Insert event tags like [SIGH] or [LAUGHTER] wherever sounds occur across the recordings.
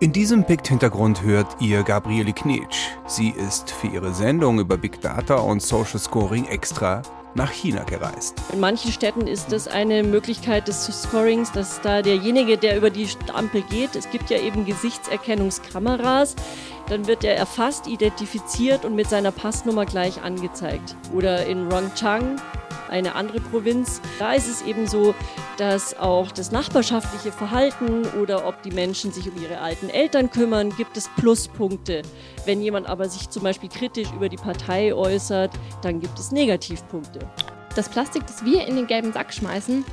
In diesem Pict-Hintergrund hört ihr Gabriele Knetsch. Sie ist für ihre Sendung über Big Data und Social Scoring extra nach China gereist. In manchen Städten ist das eine Möglichkeit des Scorings, dass da derjenige, der über die Ampel geht, es gibt ja eben Gesichtserkennungskameras, dann wird er erfasst, identifiziert und mit seiner Passnummer gleich angezeigt. Oder in Rongchang eine andere Provinz. Da ist es eben so, dass auch das nachbarschaftliche Verhalten oder ob die Menschen sich um ihre alten Eltern kümmern, gibt es Pluspunkte. Wenn jemand aber sich zum Beispiel kritisch über die Partei äußert, dann gibt es Negativpunkte. Das Plastik, das wir in den gelben Sack schmeißen,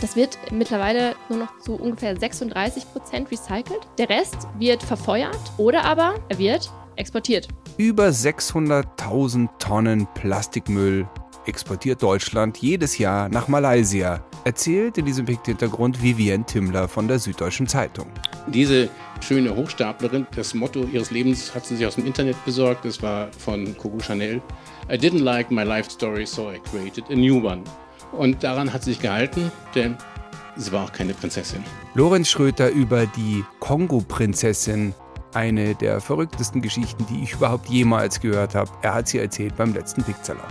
das wird mittlerweile nur noch zu ungefähr 36 Prozent recycelt. Der Rest wird verfeuert oder aber er wird exportiert. Über 600.000 Tonnen Plastikmüll exportiert Deutschland jedes Jahr nach Malaysia, erzählt in diesem Hintergrund Vivienne Timmler von der Süddeutschen Zeitung. Diese schöne Hochstaplerin, das Motto ihres Lebens hat sie sich aus dem Internet besorgt, das war von Coco Chanel. I didn't like my life story, so I created a new one. Und daran hat sie sich gehalten, denn sie war auch keine Prinzessin. Lorenz Schröter über die Kongo-Prinzessin eine der verrücktesten Geschichten, die ich überhaupt jemals gehört habe. Er hat sie erzählt beim letzten Picksalon.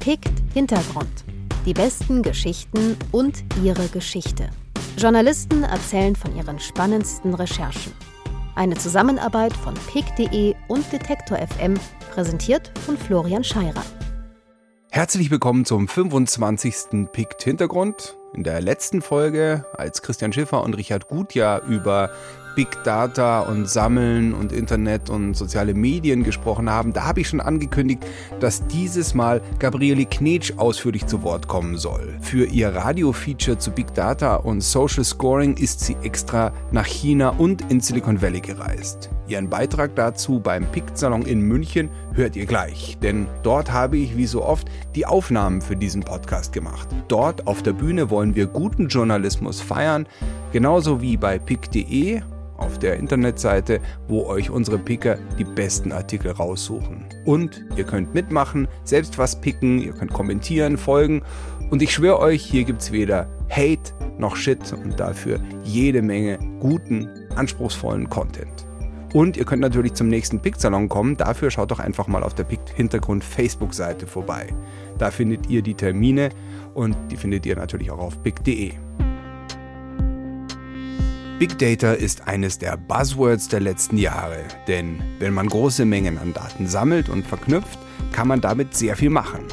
Pickt Hintergrund. Die besten Geschichten und ihre Geschichte. Journalisten erzählen von ihren spannendsten Recherchen. Eine Zusammenarbeit von pick.de und Detektor FM, präsentiert von Florian Scheirer. Herzlich willkommen zum 25. Pikt Hintergrund. In der letzten Folge, als Christian Schiffer und Richard Gutjahr über Big Data und Sammeln und Internet und soziale Medien gesprochen haben, da habe ich schon angekündigt, dass dieses Mal Gabriele Knetsch ausführlich zu Wort kommen soll. Für ihr Radio-Feature zu Big Data und Social Scoring ist sie extra nach China und in Silicon Valley gereist. Ihren Beitrag dazu beim PICT-Salon in München hört ihr gleich, denn dort habe ich wie so oft die Aufnahmen für diesen Podcast gemacht. Dort auf der Bühne wollen wir guten Journalismus feiern, genauso wie bei pick.de auf der Internetseite, wo euch unsere Picker die besten Artikel raussuchen. Und ihr könnt mitmachen, selbst was picken, ihr könnt kommentieren, folgen. Und ich schwöre euch, hier gibt es weder Hate noch Shit und dafür jede Menge guten, anspruchsvollen Content. Und ihr könnt natürlich zum nächsten Pick-Salon kommen. Dafür schaut doch einfach mal auf der Pick-Hintergrund Facebook-Seite vorbei. Da findet ihr die Termine und die findet ihr natürlich auch auf pick.de. Big Data ist eines der Buzzwords der letzten Jahre, denn wenn man große Mengen an Daten sammelt und verknüpft, kann man damit sehr viel machen.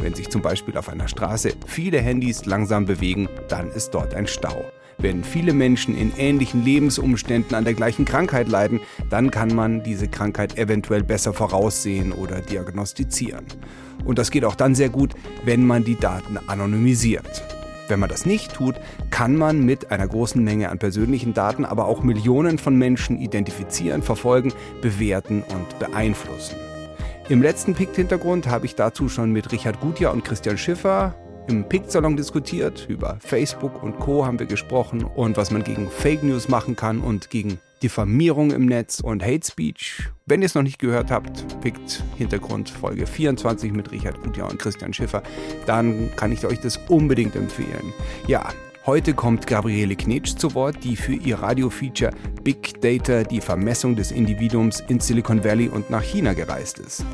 Wenn sich zum Beispiel auf einer Straße viele Handys langsam bewegen, dann ist dort ein Stau. Wenn viele Menschen in ähnlichen Lebensumständen an der gleichen Krankheit leiden, dann kann man diese Krankheit eventuell besser voraussehen oder diagnostizieren. Und das geht auch dann sehr gut, wenn man die Daten anonymisiert. Wenn man das nicht tut, kann man mit einer großen Menge an persönlichen Daten aber auch Millionen von Menschen identifizieren, verfolgen, bewerten und beeinflussen. Im letzten Pict-Hintergrund habe ich dazu schon mit Richard Gutjahr und Christian Schiffer im Pict-Salon diskutiert. Über Facebook und Co. haben wir gesprochen und was man gegen Fake News machen kann und gegen Diffamierung im Netz und Hate Speech. Wenn ihr es noch nicht gehört habt, pickt Hintergrund Folge 24 mit Richard Gutjahr und Christian Schiffer, dann kann ich euch das unbedingt empfehlen. Ja, Heute kommt Gabriele Knetsch zu Wort, die für ihr Radiofeature Big Data, die Vermessung des Individuums in Silicon Valley und nach China gereist ist.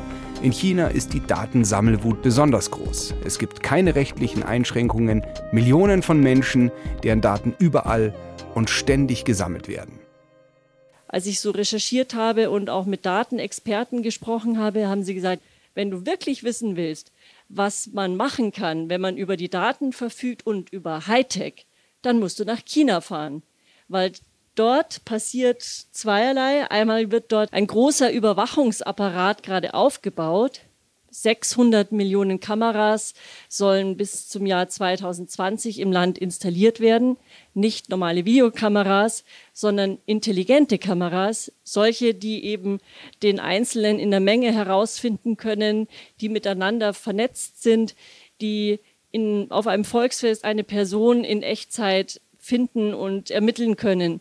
In China ist die Datensammelwut besonders groß. Es gibt keine rechtlichen Einschränkungen, Millionen von Menschen, deren Daten überall und ständig gesammelt werden als ich so recherchiert habe und auch mit Datenexperten gesprochen habe, haben sie gesagt, wenn du wirklich wissen willst, was man machen kann, wenn man über die Daten verfügt und über Hightech, dann musst du nach China fahren, weil dort passiert zweierlei. Einmal wird dort ein großer Überwachungsapparat gerade aufgebaut, 600 Millionen Kameras sollen bis zum Jahr 2020 im Land installiert werden. Nicht normale Videokameras, sondern intelligente Kameras, solche, die eben den Einzelnen in der Menge herausfinden können, die miteinander vernetzt sind, die in, auf einem Volksfest eine Person in Echtzeit finden und ermitteln können.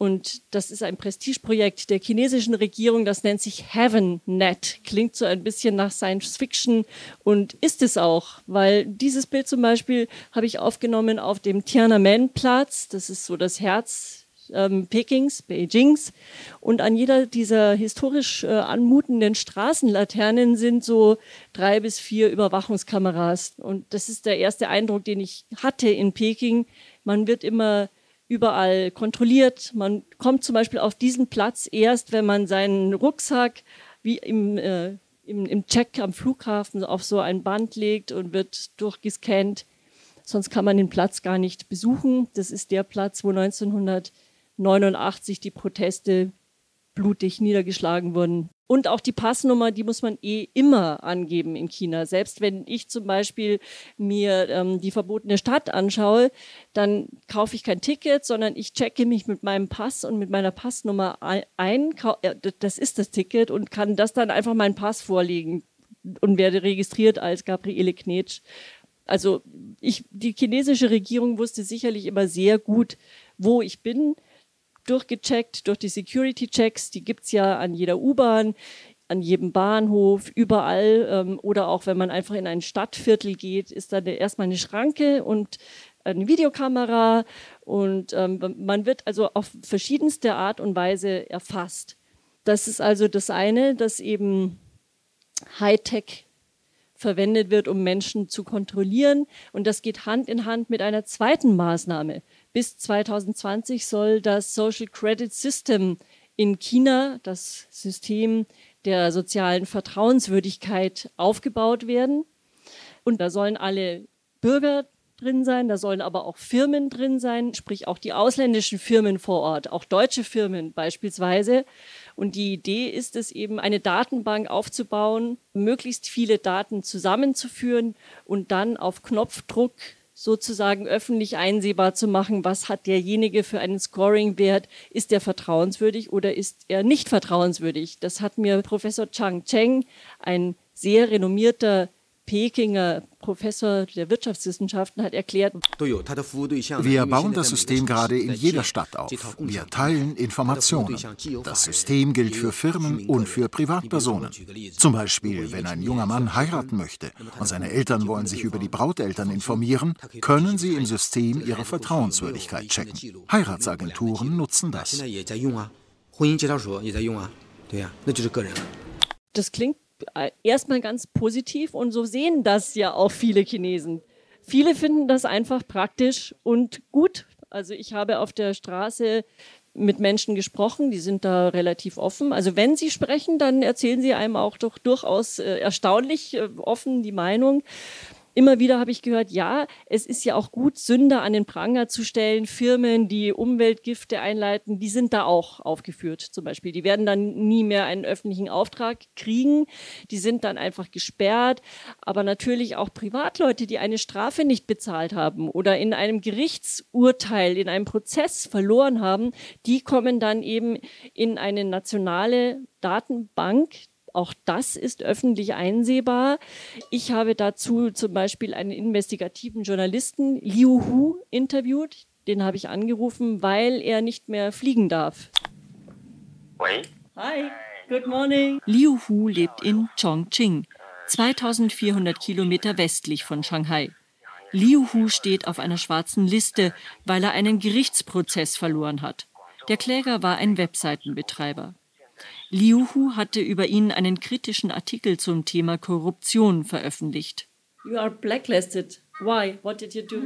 Und das ist ein Prestigeprojekt der chinesischen Regierung, das nennt sich HeavenNet. Klingt so ein bisschen nach Science Fiction und ist es auch, weil dieses Bild zum Beispiel habe ich aufgenommen auf dem Tiananmen-Platz. Das ist so das Herz ähm, Pekings, Beijings. Und an jeder dieser historisch äh, anmutenden Straßenlaternen sind so drei bis vier Überwachungskameras. Und das ist der erste Eindruck, den ich hatte in Peking. Man wird immer überall kontrolliert. Man kommt zum Beispiel auf diesen Platz erst, wenn man seinen Rucksack wie im, äh, im, im Check am Flughafen auf so ein Band legt und wird durchgescannt. Sonst kann man den Platz gar nicht besuchen. Das ist der Platz, wo 1989 die Proteste blutig niedergeschlagen wurden. Und auch die Passnummer, die muss man eh immer angeben in China. Selbst wenn ich zum Beispiel mir ähm, die verbotene Stadt anschaue, dann kaufe ich kein Ticket, sondern ich checke mich mit meinem Pass und mit meiner Passnummer ein. Das ist das Ticket und kann das dann einfach meinen Pass vorlegen und werde registriert als Gabriele Knetsch. Also ich, die chinesische Regierung wusste sicherlich immer sehr gut, wo ich bin durchgecheckt durch die Security-Checks. Die gibt es ja an jeder U-Bahn, an jedem Bahnhof, überall. Ähm, oder auch wenn man einfach in ein Stadtviertel geht, ist da erstmal eine Schranke und eine Videokamera. Und ähm, man wird also auf verschiedenste Art und Weise erfasst. Das ist also das eine, dass eben Hightech verwendet wird, um Menschen zu kontrollieren. Und das geht Hand in Hand mit einer zweiten Maßnahme, bis 2020 soll das Social Credit System in China, das System der sozialen Vertrauenswürdigkeit, aufgebaut werden. Und da sollen alle Bürger drin sein, da sollen aber auch Firmen drin sein, sprich auch die ausländischen Firmen vor Ort, auch deutsche Firmen beispielsweise. Und die Idee ist es eben, eine Datenbank aufzubauen, möglichst viele Daten zusammenzuführen und dann auf Knopfdruck sozusagen öffentlich einsehbar zu machen, was hat derjenige für einen Scoring-Wert, ist er vertrauenswürdig oder ist er nicht vertrauenswürdig. Das hat mir Professor Chang Cheng, ein sehr renommierter Pekinger Professor der Wirtschaftswissenschaften hat erklärt, wir bauen das System gerade in jeder Stadt auf. Wir teilen Informationen. Das System gilt für Firmen und für Privatpersonen. Zum Beispiel, wenn ein junger Mann heiraten möchte und seine Eltern wollen sich über die Brauteltern informieren, können sie im System ihre Vertrauenswürdigkeit checken. Heiratsagenturen nutzen das. Das klingt äh, erstmal ganz positiv und so sehen das ja auch viele Chinesen. Viele finden das einfach praktisch und gut. Also ich habe auf der Straße mit Menschen gesprochen, die sind da relativ offen. Also wenn sie sprechen, dann erzählen sie einem auch doch durchaus äh, erstaunlich äh, offen die Meinung. Immer wieder habe ich gehört, ja, es ist ja auch gut, Sünder an den Pranger zu stellen. Firmen, die Umweltgifte einleiten, die sind da auch aufgeführt zum Beispiel. Die werden dann nie mehr einen öffentlichen Auftrag kriegen. Die sind dann einfach gesperrt. Aber natürlich auch Privatleute, die eine Strafe nicht bezahlt haben oder in einem Gerichtsurteil, in einem Prozess verloren haben, die kommen dann eben in eine nationale Datenbank, auch das ist öffentlich einsehbar. Ich habe dazu zum Beispiel einen investigativen Journalisten, Liu Hu, interviewt. Den habe ich angerufen, weil er nicht mehr fliegen darf. Hi, good morning. Liu Hu lebt in Chongqing, 2400 Kilometer westlich von Shanghai. Liu Hu steht auf einer schwarzen Liste, weil er einen Gerichtsprozess verloren hat. Der Kläger war ein Webseitenbetreiber. Liu Hu hatte über ihn einen kritischen Artikel zum Thema Korruption veröffentlicht. You are blacklisted. Why? What did you do?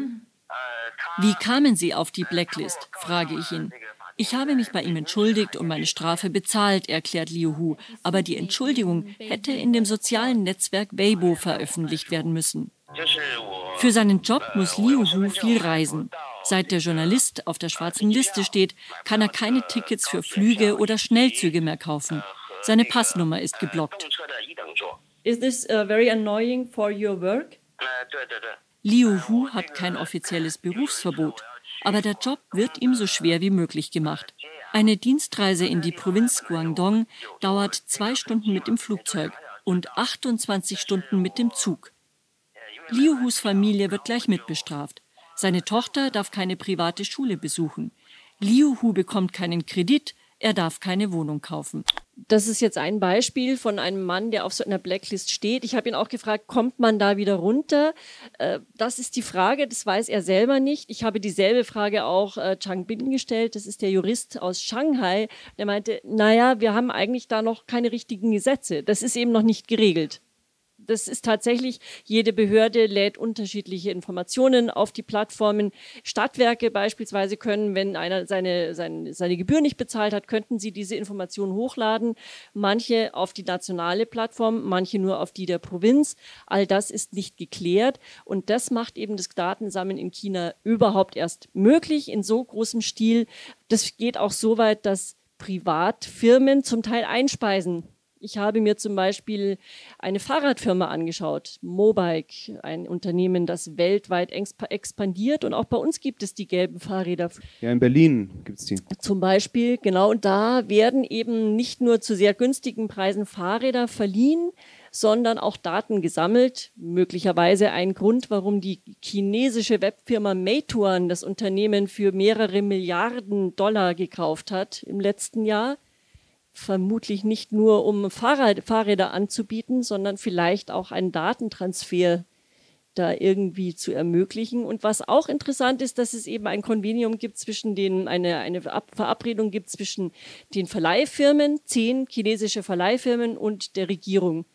Wie kamen Sie auf die Blacklist? frage ich ihn. Ich habe mich bei ihm entschuldigt und meine Strafe bezahlt, erklärt Liu Hu. Aber die Entschuldigung hätte in dem sozialen Netzwerk Weibo veröffentlicht werden müssen. Für seinen Job muss Liu Hu viel reisen. Seit der Journalist auf der schwarzen Liste steht, kann er keine Tickets für Flüge oder Schnellzüge mehr kaufen. Seine Passnummer ist geblockt. Is this uh, very annoying for your work? Liu Hu hat kein offizielles Berufsverbot, aber der Job wird ihm so schwer wie möglich gemacht. Eine Dienstreise in die Provinz Guangdong dauert zwei Stunden mit dem Flugzeug und 28 Stunden mit dem Zug. Liu Hus Familie wird gleich mitbestraft. Seine Tochter darf keine private Schule besuchen. Liu Hu bekommt keinen Kredit, er darf keine Wohnung kaufen. Das ist jetzt ein Beispiel von einem Mann, der auf so einer Blacklist steht. Ich habe ihn auch gefragt, kommt man da wieder runter? Äh, das ist die Frage, das weiß er selber nicht. Ich habe dieselbe Frage auch äh, Chang Bin gestellt, das ist der Jurist aus Shanghai. Der meinte, naja, wir haben eigentlich da noch keine richtigen Gesetze. Das ist eben noch nicht geregelt das ist tatsächlich, jede Behörde lädt unterschiedliche Informationen auf die Plattformen. Stadtwerke beispielsweise können, wenn einer seine, seine, seine Gebühr nicht bezahlt hat, könnten sie diese Informationen hochladen. Manche auf die nationale Plattform, manche nur auf die der Provinz. All das ist nicht geklärt. Und das macht eben das Datensammeln in China überhaupt erst möglich in so großem Stil. Das geht auch so weit, dass Privatfirmen zum Teil einspeisen ich habe mir zum Beispiel eine Fahrradfirma angeschaut, Mobike, ein Unternehmen, das weltweit expandiert und auch bei uns gibt es die gelben Fahrräder. Ja, in Berlin gibt es die. Zum Beispiel, genau, und da werden eben nicht nur zu sehr günstigen Preisen Fahrräder verliehen, sondern auch Daten gesammelt. Möglicherweise ein Grund, warum die chinesische Webfirma Meituan das Unternehmen für mehrere Milliarden Dollar gekauft hat im letzten Jahr vermutlich nicht nur, um Fahrrad, Fahrräder anzubieten, sondern vielleicht auch einen Datentransfer da irgendwie zu ermöglichen. Und was auch interessant ist, dass es eben ein Konvenium gibt zwischen den, eine, eine Verabredung gibt zwischen den Verleihfirmen, zehn chinesische Verleihfirmen und der Regierung.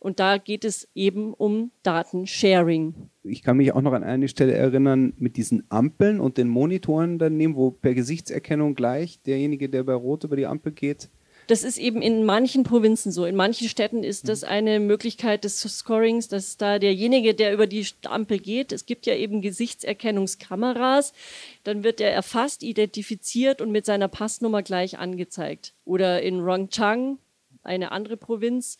Und da geht es eben um Datensharing. Ich kann mich auch noch an eine Stelle erinnern mit diesen Ampeln und den Monitoren daneben, wo per Gesichtserkennung gleich derjenige, der bei Rot über die Ampel geht, das ist eben in manchen Provinzen so. In manchen Städten ist das eine Möglichkeit des Scorings, dass da derjenige, der über die Ampel geht, es gibt ja eben Gesichtserkennungskameras, dann wird er erfasst, identifiziert und mit seiner Passnummer gleich angezeigt. Oder in Rongchang, eine andere Provinz,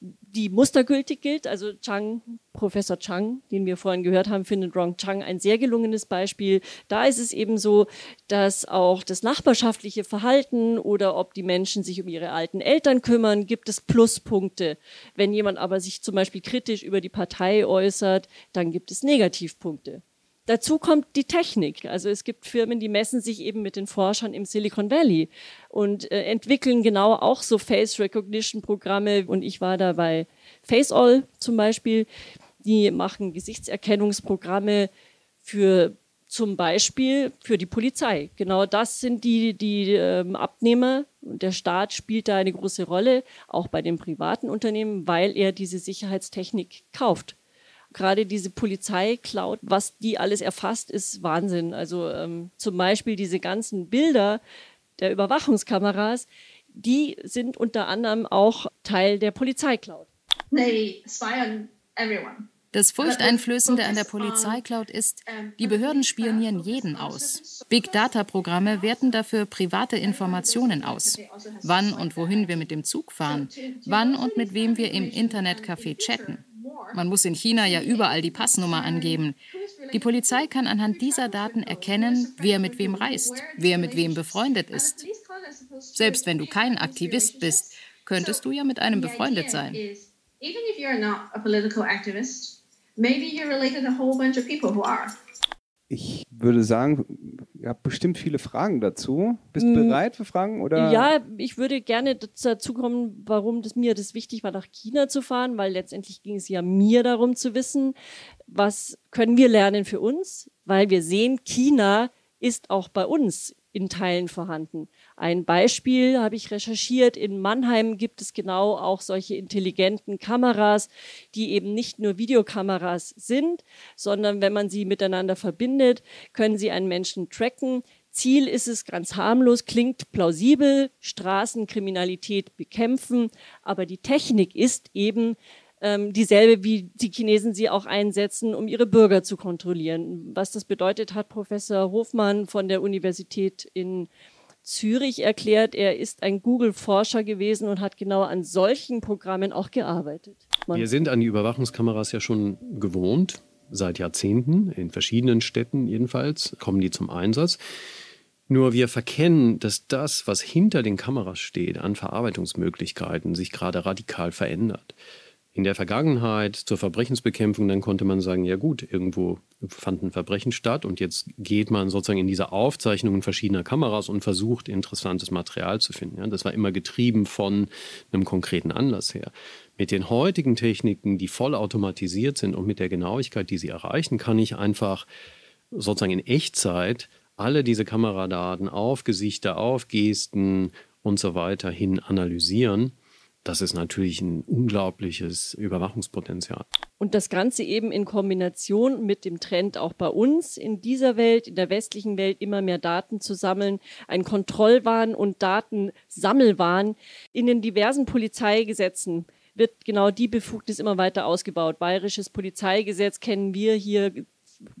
die mustergültig gilt. Also Chang, Professor Chang, den wir vorhin gehört haben, findet Rong Chang ein sehr gelungenes Beispiel. Da ist es eben so, dass auch das nachbarschaftliche Verhalten oder ob die Menschen sich um ihre alten Eltern kümmern, gibt es Pluspunkte. Wenn jemand aber sich zum Beispiel kritisch über die Partei äußert, dann gibt es Negativpunkte. Dazu kommt die Technik. Also es gibt Firmen, die messen sich eben mit den Forschern im Silicon Valley und äh, entwickeln genau auch so Face Recognition Programme. Und ich war da bei FaceAll zum Beispiel. Die machen Gesichtserkennungsprogramme für zum Beispiel für die Polizei. Genau das sind die, die ähm, Abnehmer. Und der Staat spielt da eine große Rolle, auch bei den privaten Unternehmen, weil er diese Sicherheitstechnik kauft gerade diese Polizei-Cloud, was die alles erfasst, ist Wahnsinn. Also ähm, zum Beispiel diese ganzen Bilder der Überwachungskameras, die sind unter anderem auch Teil der Polizei-Cloud. Das Furchteinflößende an der Polizei-Cloud ist, die Behörden spionieren jeden aus. Big Data-Programme werten dafür private Informationen aus. Wann und wohin wir mit dem Zug fahren, wann und mit wem wir im Internetcafé chatten. Man muss in China ja überall die Passnummer angeben. Die Polizei kann anhand dieser Daten erkennen, wer mit wem reist, wer mit wem befreundet ist. Selbst wenn du kein Aktivist bist, könntest du ja mit einem befreundet sein. Maybe you're related to a whole bunch of people who are. Ich würde sagen, ihr habt bestimmt viele Fragen dazu. Bist du mm. bereit für Fragen? Oder? Ja, ich würde gerne dazu kommen, warum das mir das wichtig war, nach China zu fahren, weil letztendlich ging es ja mir darum zu wissen, was können wir lernen für uns, weil wir sehen, China ist auch bei uns in Teilen vorhanden. Ein Beispiel habe ich recherchiert. In Mannheim gibt es genau auch solche intelligenten Kameras, die eben nicht nur Videokameras sind, sondern wenn man sie miteinander verbindet, können sie einen Menschen tracken. Ziel ist es ganz harmlos, klingt plausibel, Straßenkriminalität bekämpfen, aber die Technik ist eben ähm, dieselbe, wie die Chinesen sie auch einsetzen, um ihre Bürger zu kontrollieren. Was das bedeutet, hat Professor Hofmann von der Universität in Zürich erklärt. Er ist ein Google-Forscher gewesen und hat genau an solchen Programmen auch gearbeitet. Man Wir sind an die Überwachungskameras ja schon gewohnt, seit Jahrzehnten, in verschiedenen Städten jedenfalls, kommen die zum Einsatz. Nur wir verkennen, dass das, was hinter den Kameras steht, an Verarbeitungsmöglichkeiten sich gerade radikal verändert. In der Vergangenheit zur Verbrechensbekämpfung, dann konnte man sagen, ja gut, irgendwo fand ein Verbrechen statt und jetzt geht man sozusagen in diese Aufzeichnungen verschiedener Kameras und versucht, interessantes Material zu finden. Ja, das war immer getrieben von einem konkreten Anlass her. Mit den heutigen Techniken, die voll automatisiert sind und mit der Genauigkeit, die sie erreichen, kann ich einfach sozusagen in Echtzeit alle diese Kameradaten auf Gesichter, auf Gesten und so weiter hin analysieren das ist natürlich ein unglaubliches Überwachungspotenzial. Und das Ganze eben in Kombination mit dem Trend auch bei uns in dieser Welt, in der westlichen Welt, immer mehr Daten zu sammeln, ein Kontrollwahn und Datensammelwahn in den diversen Polizeigesetzen wird genau die Befugnis immer weiter ausgebaut. Bayerisches Polizeigesetz kennen wir hier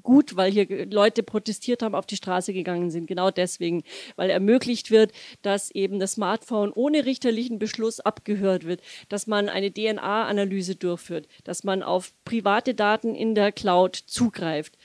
gut, weil hier Leute protestiert haben, auf die Straße gegangen sind. Genau deswegen, weil ermöglicht wird, dass eben das Smartphone ohne richterlichen Beschluss abgehört wird, dass man eine DNA-Analyse durchführt, dass man auf private Daten in der Cloud zugreift.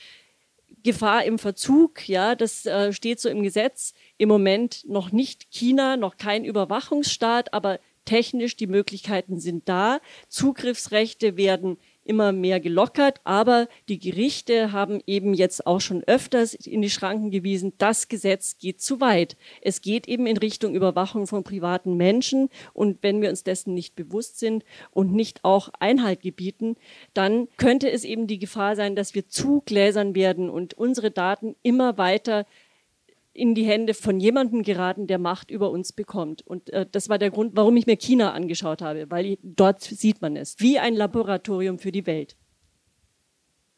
Gefahr im Verzug, ja, das äh, steht so im Gesetz. Im Moment noch nicht China, noch kein Überwachungsstaat, aber technisch die Möglichkeiten sind da. Zugriffsrechte werden immer mehr gelockert, aber die Gerichte haben eben jetzt auch schon öfters in die Schranken gewiesen, das Gesetz geht zu weit. Es geht eben in Richtung Überwachung von privaten Menschen und wenn wir uns dessen nicht bewusst sind und nicht auch Einhalt gebieten, dann könnte es eben die Gefahr sein, dass wir zu gläsern werden und unsere Daten immer weiter in die Hände von jemandem geraten, der Macht über uns bekommt. Und äh, das war der Grund, warum ich mir China angeschaut habe, weil ich, dort sieht man es, wie ein Laboratorium für die Welt.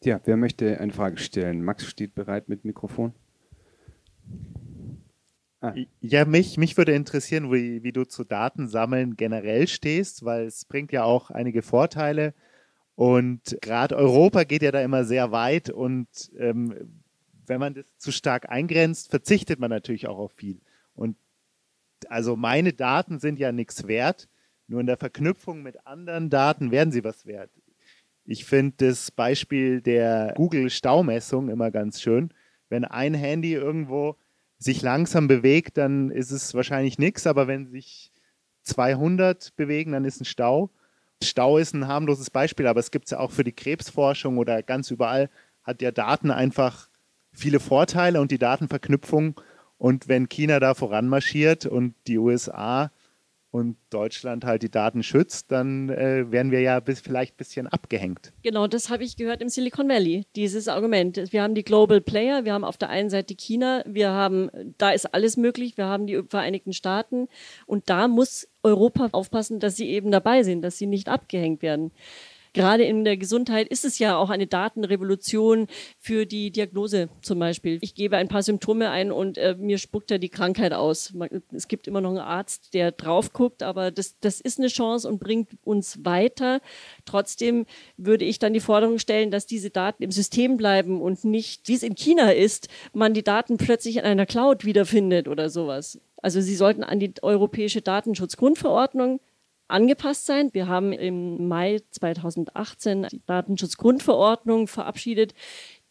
Ja, wer möchte eine Frage stellen? Max steht bereit mit Mikrofon. Ah. Ja, mich, mich würde interessieren, wie, wie du zu Datensammeln generell stehst, weil es bringt ja auch einige Vorteile. Und gerade Europa geht ja da immer sehr weit und ähm, wenn man das zu stark eingrenzt, verzichtet man natürlich auch auf viel. Und also meine Daten sind ja nichts wert, nur in der Verknüpfung mit anderen Daten werden sie was wert. Ich finde das Beispiel der Google-Staumessung immer ganz schön. Wenn ein Handy irgendwo sich langsam bewegt, dann ist es wahrscheinlich nichts, aber wenn sich 200 bewegen, dann ist ein Stau. Stau ist ein harmloses Beispiel, aber es gibt es ja auch für die Krebsforschung oder ganz überall, hat ja Daten einfach viele Vorteile und die Datenverknüpfung. Und wenn China da voranmarschiert und die USA und Deutschland halt die Daten schützt, dann äh, werden wir ja bis, vielleicht ein bisschen abgehängt. Genau, das habe ich gehört im Silicon Valley, dieses Argument. Wir haben die Global Player, wir haben auf der einen Seite China, wir haben, da ist alles möglich, wir haben die Vereinigten Staaten und da muss Europa aufpassen, dass sie eben dabei sind, dass sie nicht abgehängt werden gerade in der Gesundheit ist es ja auch eine Datenrevolution für die Diagnose zum Beispiel. Ich gebe ein paar Symptome ein und äh, mir spuckt er die Krankheit aus. Es gibt immer noch einen Arzt, der drauf guckt, aber das, das ist eine Chance und bringt uns weiter. Trotzdem würde ich dann die Forderung stellen, dass diese Daten im System bleiben und nicht, wie es in China ist, man die Daten plötzlich in einer Cloud wiederfindet oder sowas. Also sie sollten an die europäische Datenschutzgrundverordnung angepasst sein. Wir haben im Mai 2018 die Datenschutzgrundverordnung verabschiedet.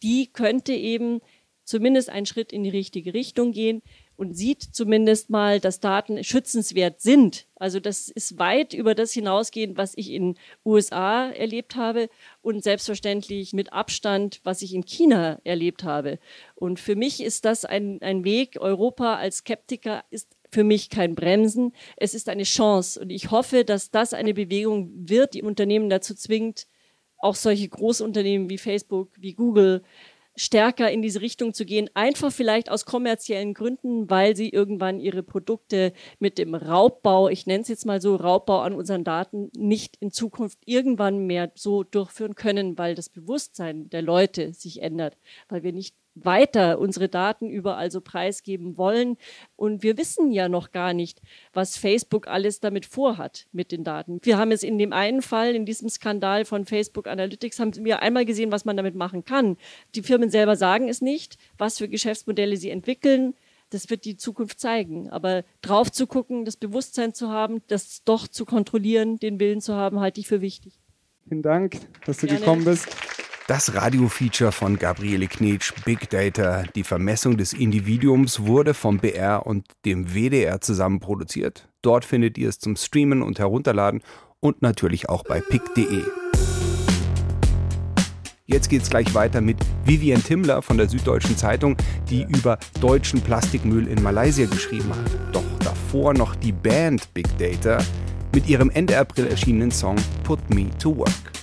Die könnte eben zumindest einen Schritt in die richtige Richtung gehen und sieht zumindest mal, dass Daten schützenswert sind. Also das ist weit über das hinausgehend, was ich in USA erlebt habe und selbstverständlich mit Abstand, was ich in China erlebt habe. Und für mich ist das ein, ein Weg. Europa als Skeptiker ist für mich kein Bremsen. Es ist eine Chance. Und ich hoffe, dass das eine Bewegung wird, die Unternehmen dazu zwingt, auch solche Großunternehmen wie Facebook, wie Google, stärker in diese Richtung zu gehen, einfach vielleicht aus kommerziellen Gründen, weil sie irgendwann ihre Produkte mit dem Raubbau, ich nenne es jetzt mal so, Raubbau an unseren Daten nicht in Zukunft irgendwann mehr so durchführen können, weil das Bewusstsein der Leute sich ändert, weil wir nicht weiter unsere Daten überall so preisgeben wollen. Und wir wissen ja noch gar nicht, was Facebook alles damit vorhat mit den Daten. Wir haben es in dem einen Fall, in diesem Skandal von Facebook Analytics, haben wir einmal gesehen, was man damit machen kann. Die Firmen selber sagen es nicht, was für Geschäftsmodelle sie entwickeln. Das wird die Zukunft zeigen. Aber drauf zu gucken, das Bewusstsein zu haben, das doch zu kontrollieren, den Willen zu haben, halte ich für wichtig. Vielen Dank, dass du Gerne. gekommen bist. Das Radiofeature von Gabriele Knetsch, Big Data, die Vermessung des Individuums, wurde vom BR und dem WDR zusammen produziert. Dort findet ihr es zum Streamen und Herunterladen und natürlich auch bei pick.de. Jetzt geht's gleich weiter mit Vivian Timmler von der Süddeutschen Zeitung, die über deutschen Plastikmüll in Malaysia geschrieben hat. Doch davor noch die Band Big Data mit ihrem Ende April erschienenen Song Put Me to Work.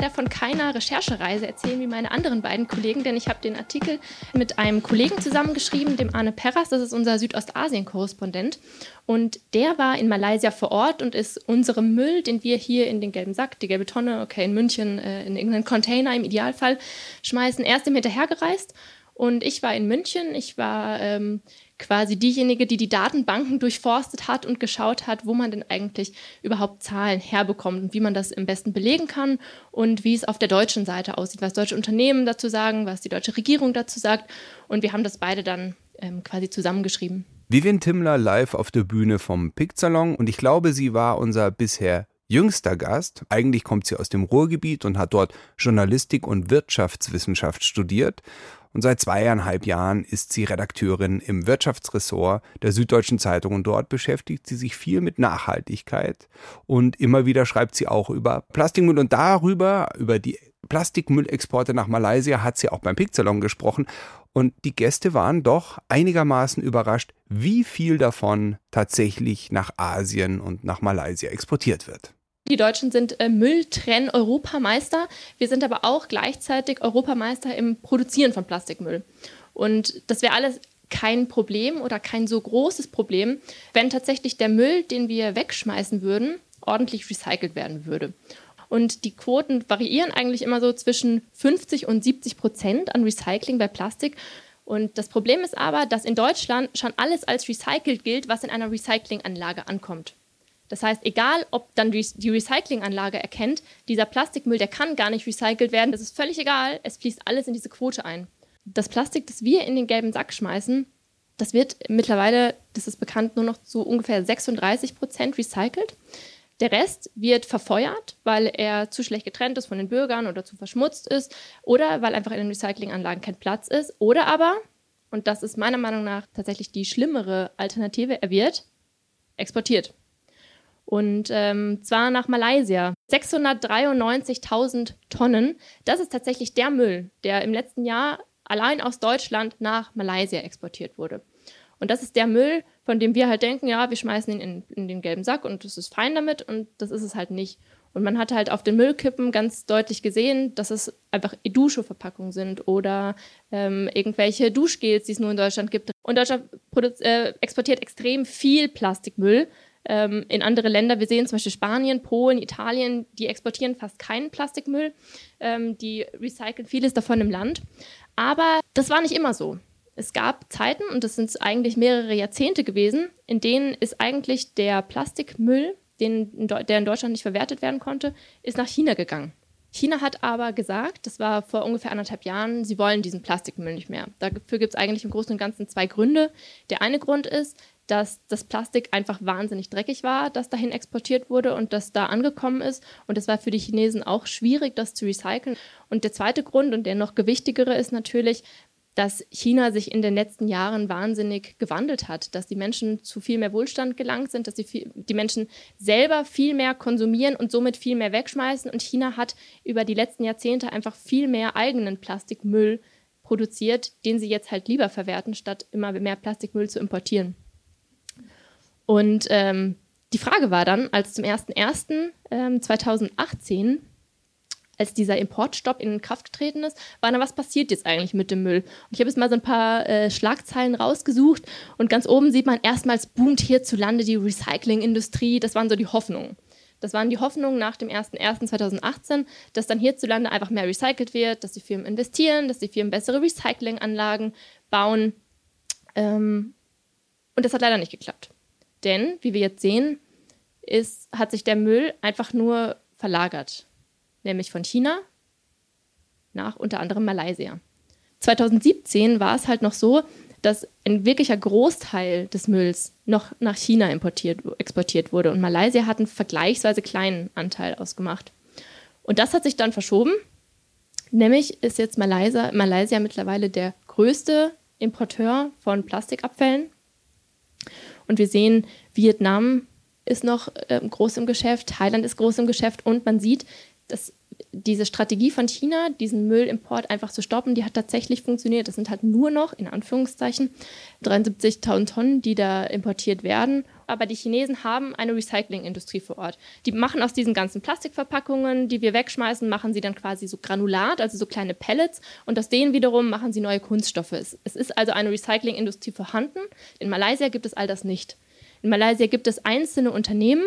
Leider von keiner Recherchereise erzählen wie meine anderen beiden Kollegen, denn ich habe den Artikel mit einem Kollegen zusammengeschrieben, dem Arne Perras, das ist unser Südostasien-Korrespondent. Und der war in Malaysia vor Ort und ist unserem Müll, den wir hier in den gelben Sack, die gelbe Tonne, okay, in München, äh, in irgendeinen Container im Idealfall schmeißen, erst im hinterhergereist. Und ich war in München, ich war ähm, quasi diejenige, die die Datenbanken durchforstet hat und geschaut hat, wo man denn eigentlich überhaupt Zahlen herbekommt und wie man das am besten belegen kann und wie es auf der deutschen Seite aussieht, was deutsche Unternehmen dazu sagen, was die deutsche Regierung dazu sagt. Und wir haben das beide dann ähm, quasi zusammengeschrieben. Vivian Timmler live auf der Bühne vom Pick-Salon und ich glaube, sie war unser bisher jüngster Gast. Eigentlich kommt sie aus dem Ruhrgebiet und hat dort Journalistik und Wirtschaftswissenschaft studiert und seit zweieinhalb Jahren ist sie Redakteurin im Wirtschaftsressort der Süddeutschen Zeitung. Und dort beschäftigt sie sich viel mit Nachhaltigkeit. Und immer wieder schreibt sie auch über Plastikmüll. Und darüber, über die Plastikmüllexporte nach Malaysia hat sie auch beim Picksalon gesprochen. Und die Gäste waren doch einigermaßen überrascht, wie viel davon tatsächlich nach Asien und nach Malaysia exportiert wird. Die Deutschen sind äh, Mülltrenn-Europameister. Wir sind aber auch gleichzeitig Europameister im Produzieren von Plastikmüll. Und das wäre alles kein Problem oder kein so großes Problem, wenn tatsächlich der Müll, den wir wegschmeißen würden, ordentlich recycelt werden würde. Und die Quoten variieren eigentlich immer so zwischen 50 und 70 Prozent an Recycling bei Plastik. Und das Problem ist aber, dass in Deutschland schon alles als recycelt gilt, was in einer Recyclinganlage ankommt. Das heißt, egal ob dann die Recyclinganlage erkennt, dieser Plastikmüll, der kann gar nicht recycelt werden, das ist völlig egal, es fließt alles in diese Quote ein. Das Plastik, das wir in den gelben Sack schmeißen, das wird mittlerweile, das ist bekannt, nur noch zu ungefähr 36 Prozent recycelt. Der Rest wird verfeuert, weil er zu schlecht getrennt ist von den Bürgern oder zu verschmutzt ist oder weil einfach in den Recyclinganlagen kein Platz ist. Oder aber, und das ist meiner Meinung nach tatsächlich die schlimmere Alternative, er wird exportiert. Und ähm, zwar nach Malaysia. 693.000 Tonnen. Das ist tatsächlich der Müll, der im letzten Jahr allein aus Deutschland nach Malaysia exportiert wurde. Und das ist der Müll, von dem wir halt denken, ja, wir schmeißen ihn in, in den gelben Sack und das ist fein damit und das ist es halt nicht. Und man hat halt auf den Müllkippen ganz deutlich gesehen, dass es einfach Dusche-Verpackungen sind oder ähm, irgendwelche Duschgels, die es nur in Deutschland gibt. Und Deutschland äh, exportiert extrem viel Plastikmüll ähm, in andere Länder. Wir sehen zum Beispiel Spanien, Polen, Italien, die exportieren fast keinen Plastikmüll. Ähm, die recyceln vieles davon im Land. Aber das war nicht immer so. Es gab Zeiten, und das sind eigentlich mehrere Jahrzehnte gewesen, in denen ist eigentlich der Plastikmüll, den, der in Deutschland nicht verwertet werden konnte, ist nach China gegangen. China hat aber gesagt, das war vor ungefähr anderthalb Jahren, sie wollen diesen Plastikmüll nicht mehr. Dafür gibt es eigentlich im Großen und Ganzen zwei Gründe. Der eine Grund ist, dass das Plastik einfach wahnsinnig dreckig war, das dahin exportiert wurde und das da angekommen ist. Und es war für die Chinesen auch schwierig, das zu recyceln. Und der zweite Grund und der noch gewichtigere ist natürlich, dass China sich in den letzten Jahren wahnsinnig gewandelt hat, dass die Menschen zu viel mehr Wohlstand gelangt sind, dass die, viel, die Menschen selber viel mehr konsumieren und somit viel mehr wegschmeißen. Und China hat über die letzten Jahrzehnte einfach viel mehr eigenen Plastikmüll produziert, den sie jetzt halt lieber verwerten, statt immer mehr Plastikmüll zu importieren. Und ähm, die Frage war dann, als zum 01.01.2018 ähm, als dieser Importstopp in Kraft getreten ist, war dann, was passiert jetzt eigentlich mit dem Müll? Und ich habe jetzt mal so ein paar äh, Schlagzeilen rausgesucht und ganz oben sieht man erstmals boomt hierzulande die Recyclingindustrie. Das waren so die Hoffnungen. Das waren die Hoffnungen nach dem 01.01.2018, dass dann hierzulande einfach mehr recycelt wird, dass die Firmen investieren, dass die Firmen bessere Recyclinganlagen bauen. Ähm, und das hat leider nicht geklappt. Denn, wie wir jetzt sehen, ist, hat sich der Müll einfach nur verlagert nämlich von China nach unter anderem Malaysia. 2017 war es halt noch so, dass ein wirklicher Großteil des Mülls noch nach China importiert, exportiert wurde und Malaysia hat einen vergleichsweise kleinen Anteil ausgemacht. Und das hat sich dann verschoben. Nämlich ist jetzt Malaysia, Malaysia mittlerweile der größte Importeur von Plastikabfällen. Und wir sehen, Vietnam ist noch äh, groß im Geschäft, Thailand ist groß im Geschäft und man sieht, dass diese Strategie von China, diesen Müllimport einfach zu stoppen, die hat tatsächlich funktioniert. Das sind halt nur noch, in Anführungszeichen, 73.000 Tonnen, die da importiert werden. Aber die Chinesen haben eine Recyclingindustrie vor Ort. Die machen aus diesen ganzen Plastikverpackungen, die wir wegschmeißen, machen sie dann quasi so Granulat, also so kleine Pellets. Und aus denen wiederum machen sie neue Kunststoffe. Es ist also eine Recyclingindustrie vorhanden. In Malaysia gibt es all das nicht. In Malaysia gibt es einzelne Unternehmen,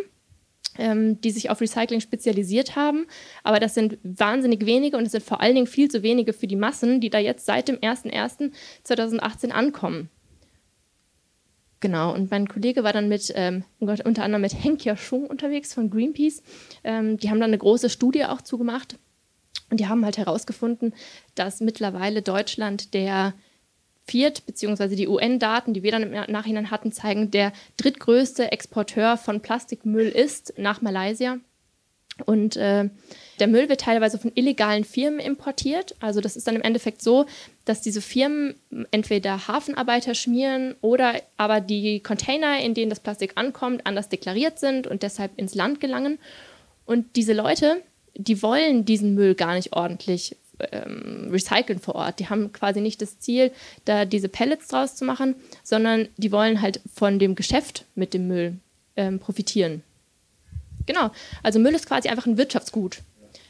ähm, die sich auf Recycling spezialisiert haben. Aber das sind wahnsinnig wenige und es sind vor allen Dingen viel zu wenige für die Massen, die da jetzt seit dem 01.01.2018 ankommen. Genau, und mein Kollege war dann mit, ähm, unter anderem mit Henk Schung unterwegs von Greenpeace. Ähm, die haben dann eine große Studie auch zugemacht. Und die haben halt herausgefunden, dass mittlerweile Deutschland der viert, beziehungsweise die UN-Daten, die wir dann im Nachhinein hatten, zeigen, der drittgrößte Exporteur von Plastikmüll ist nach Malaysia. Und äh, der Müll wird teilweise von illegalen Firmen importiert. Also das ist dann im Endeffekt so, dass diese Firmen entweder Hafenarbeiter schmieren oder aber die Container, in denen das Plastik ankommt, anders deklariert sind und deshalb ins Land gelangen. Und diese Leute, die wollen diesen Müll gar nicht ordentlich ähm, recyceln vor Ort. Die haben quasi nicht das Ziel, da diese Pellets draus zu machen, sondern die wollen halt von dem Geschäft mit dem Müll ähm, profitieren. Genau, also Müll ist quasi einfach ein Wirtschaftsgut.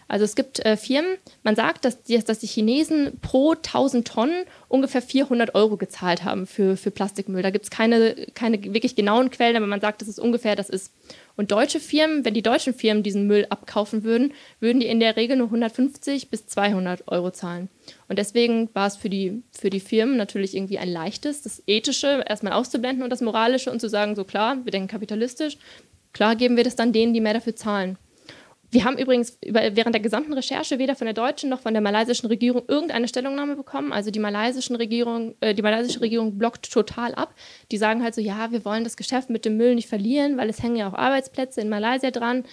Also es gibt äh, Firmen, man sagt, dass die, dass die Chinesen pro 1000 Tonnen ungefähr 400 Euro gezahlt haben für, für Plastikmüll. Da gibt es keine, keine wirklich genauen Quellen, aber man sagt, dass es ungefähr das ist. Und deutsche Firmen, wenn die deutschen Firmen diesen Müll abkaufen würden, würden die in der Regel nur 150 bis 200 Euro zahlen. Und deswegen war es für die, für die Firmen natürlich irgendwie ein leichtes, das Ethische erstmal auszublenden und das Moralische und zu sagen, so klar, wir denken kapitalistisch, klar geben wir das dann denen, die mehr dafür zahlen. Wir haben übrigens während der gesamten Recherche weder von der deutschen noch von der malaysischen Regierung irgendeine Stellungnahme bekommen. Also die malaysischen Regierung, äh, die malaysische Regierung blockt total ab. Die sagen halt so, ja, wir wollen das Geschäft mit dem Müll nicht verlieren, weil es hängen ja auch Arbeitsplätze in Malaysia dran.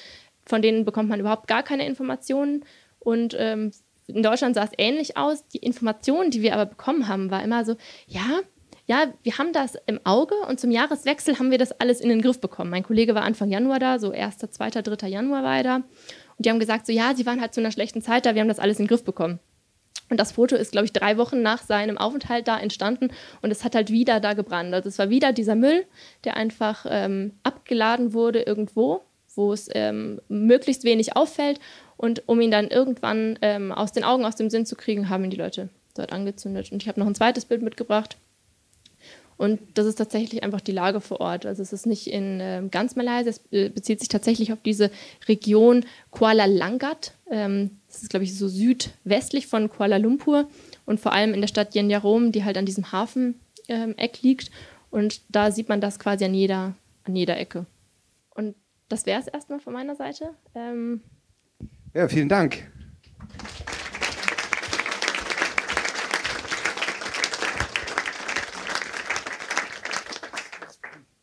Von denen bekommt man überhaupt gar keine Informationen. Und ähm, in Deutschland sah es ähnlich aus. Die Informationen, die wir aber bekommen haben, war immer so, ja, ja, wir haben das im Auge und zum Jahreswechsel haben wir das alles in den Griff bekommen. Mein Kollege war Anfang Januar da, so 1., 2., 3. Januar war er da. Und die haben gesagt, so ja, sie waren halt zu einer schlechten Zeit da, wir haben das alles in den Griff bekommen. Und das Foto ist, glaube ich, drei Wochen nach seinem Aufenthalt da entstanden und es hat halt wieder da gebrannt. Also es war wieder dieser Müll, der einfach ähm, abgeladen wurde irgendwo, wo es ähm, möglichst wenig auffällt. Und um ihn dann irgendwann ähm, aus den Augen, aus dem Sinn zu kriegen, haben ihn die Leute dort angezündet. Und ich habe noch ein zweites Bild mitgebracht. Und das ist tatsächlich einfach die Lage vor Ort. Also es ist nicht in äh, ganz Malaysia, es äh, bezieht sich tatsächlich auf diese Region Kuala Langat. Ähm, das ist, glaube ich, so südwestlich von Kuala Lumpur und vor allem in der Stadt Yenjarom, die halt an diesem Hafeneck ähm, liegt. Und da sieht man das quasi an jeder, an jeder Ecke. Und das wäre es erstmal von meiner Seite. Ähm ja, vielen Dank.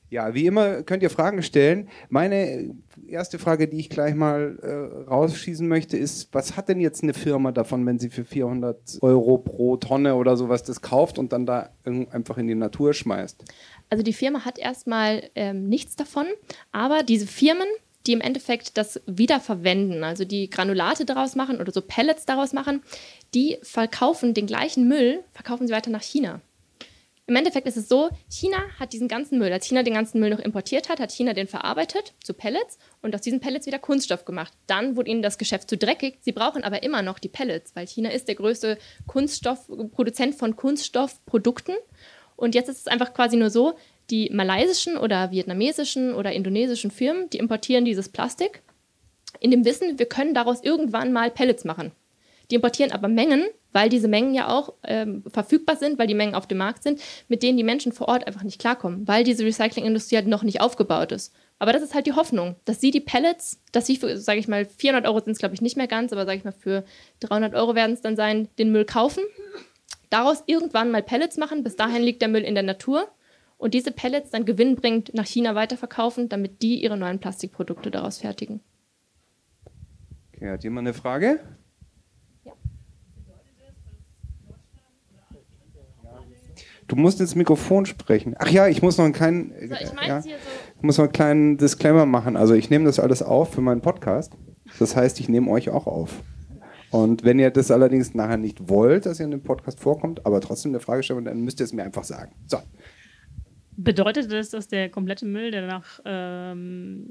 Ja, wie immer könnt ihr Fragen stellen. Meine erste Frage, die ich gleich mal äh, rausschießen möchte, ist, was hat denn jetzt eine Firma davon, wenn sie für 400 Euro pro Tonne oder sowas das kauft und dann da einfach in die Natur schmeißt? Also die Firma hat erstmal ähm, nichts davon, aber diese Firmen, die im Endeffekt das wiederverwenden, also die Granulate daraus machen oder so Pellets daraus machen, die verkaufen den gleichen Müll, verkaufen sie weiter nach China. Im Endeffekt ist es so, China hat diesen ganzen Müll, als China den ganzen Müll noch importiert hat, hat China den verarbeitet zu Pellets und aus diesen Pellets wieder Kunststoff gemacht. Dann wurde ihnen das Geschäft zu dreckig. Sie brauchen aber immer noch die Pellets, weil China ist der größte Kunststoffproduzent von Kunststoffprodukten. Und jetzt ist es einfach quasi nur so, die malaysischen oder vietnamesischen oder indonesischen Firmen, die importieren dieses Plastik in dem Wissen, wir können daraus irgendwann mal Pellets machen. Die importieren aber Mengen, weil diese Mengen ja auch ähm, verfügbar sind, weil die Mengen auf dem Markt sind, mit denen die Menschen vor Ort einfach nicht klarkommen, weil diese Recyclingindustrie halt noch nicht aufgebaut ist. Aber das ist halt die Hoffnung, dass sie die Pellets, dass sie für, sage ich mal, 400 Euro sind es, glaube ich, nicht mehr ganz, aber sage ich mal, für 300 Euro werden es dann sein, den Müll kaufen, daraus irgendwann mal Pellets machen. Bis dahin liegt der Müll in der Natur und diese Pellets dann gewinnbringend nach China weiterverkaufen, damit die ihre neuen Plastikprodukte daraus fertigen. Okay, hat jemand eine Frage? Du musst ins Mikrofon sprechen. Ach ja, ich muss noch einen kleinen, so, ich, ja, so ich muss noch einen kleinen Disclaimer machen. Also ich nehme das alles auf für meinen Podcast. Das heißt, ich nehme euch auch auf. Und wenn ihr das allerdings nachher nicht wollt, dass ihr in dem Podcast vorkommt, aber trotzdem eine Frage stellt, dann müsst ihr es mir einfach sagen. So. Bedeutet das, dass der komplette Müll, der nach ähm,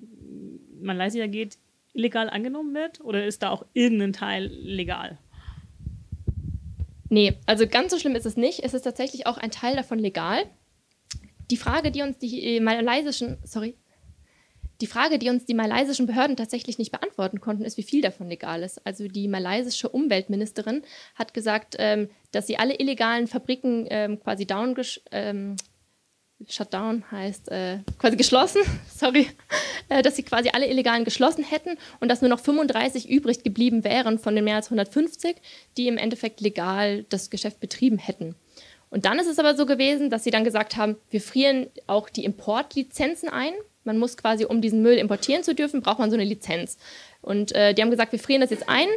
Malaysia geht, illegal angenommen wird? Oder ist da auch irgendein Teil legal? Nee, also ganz so schlimm ist es nicht. Es ist tatsächlich auch ein Teil davon legal. Die Frage, die uns die äh, malaysischen, sorry, die Frage, die uns die malaysischen Behörden tatsächlich nicht beantworten konnten, ist, wie viel davon legal ist. Also die malaysische Umweltministerin hat gesagt, ähm, dass sie alle illegalen Fabriken ähm, quasi down, ähm, Shutdown heißt äh, quasi geschlossen, [LAUGHS] sorry, äh, dass sie quasi alle Illegalen geschlossen hätten und dass nur noch 35 übrig geblieben wären von den mehr als 150, die im Endeffekt legal das Geschäft betrieben hätten. Und dann ist es aber so gewesen, dass sie dann gesagt haben, wir frieren auch die Importlizenzen ein. Man muss quasi, um diesen Müll importieren zu dürfen, braucht man so eine Lizenz. Und äh, die haben gesagt, wir frieren das jetzt ein.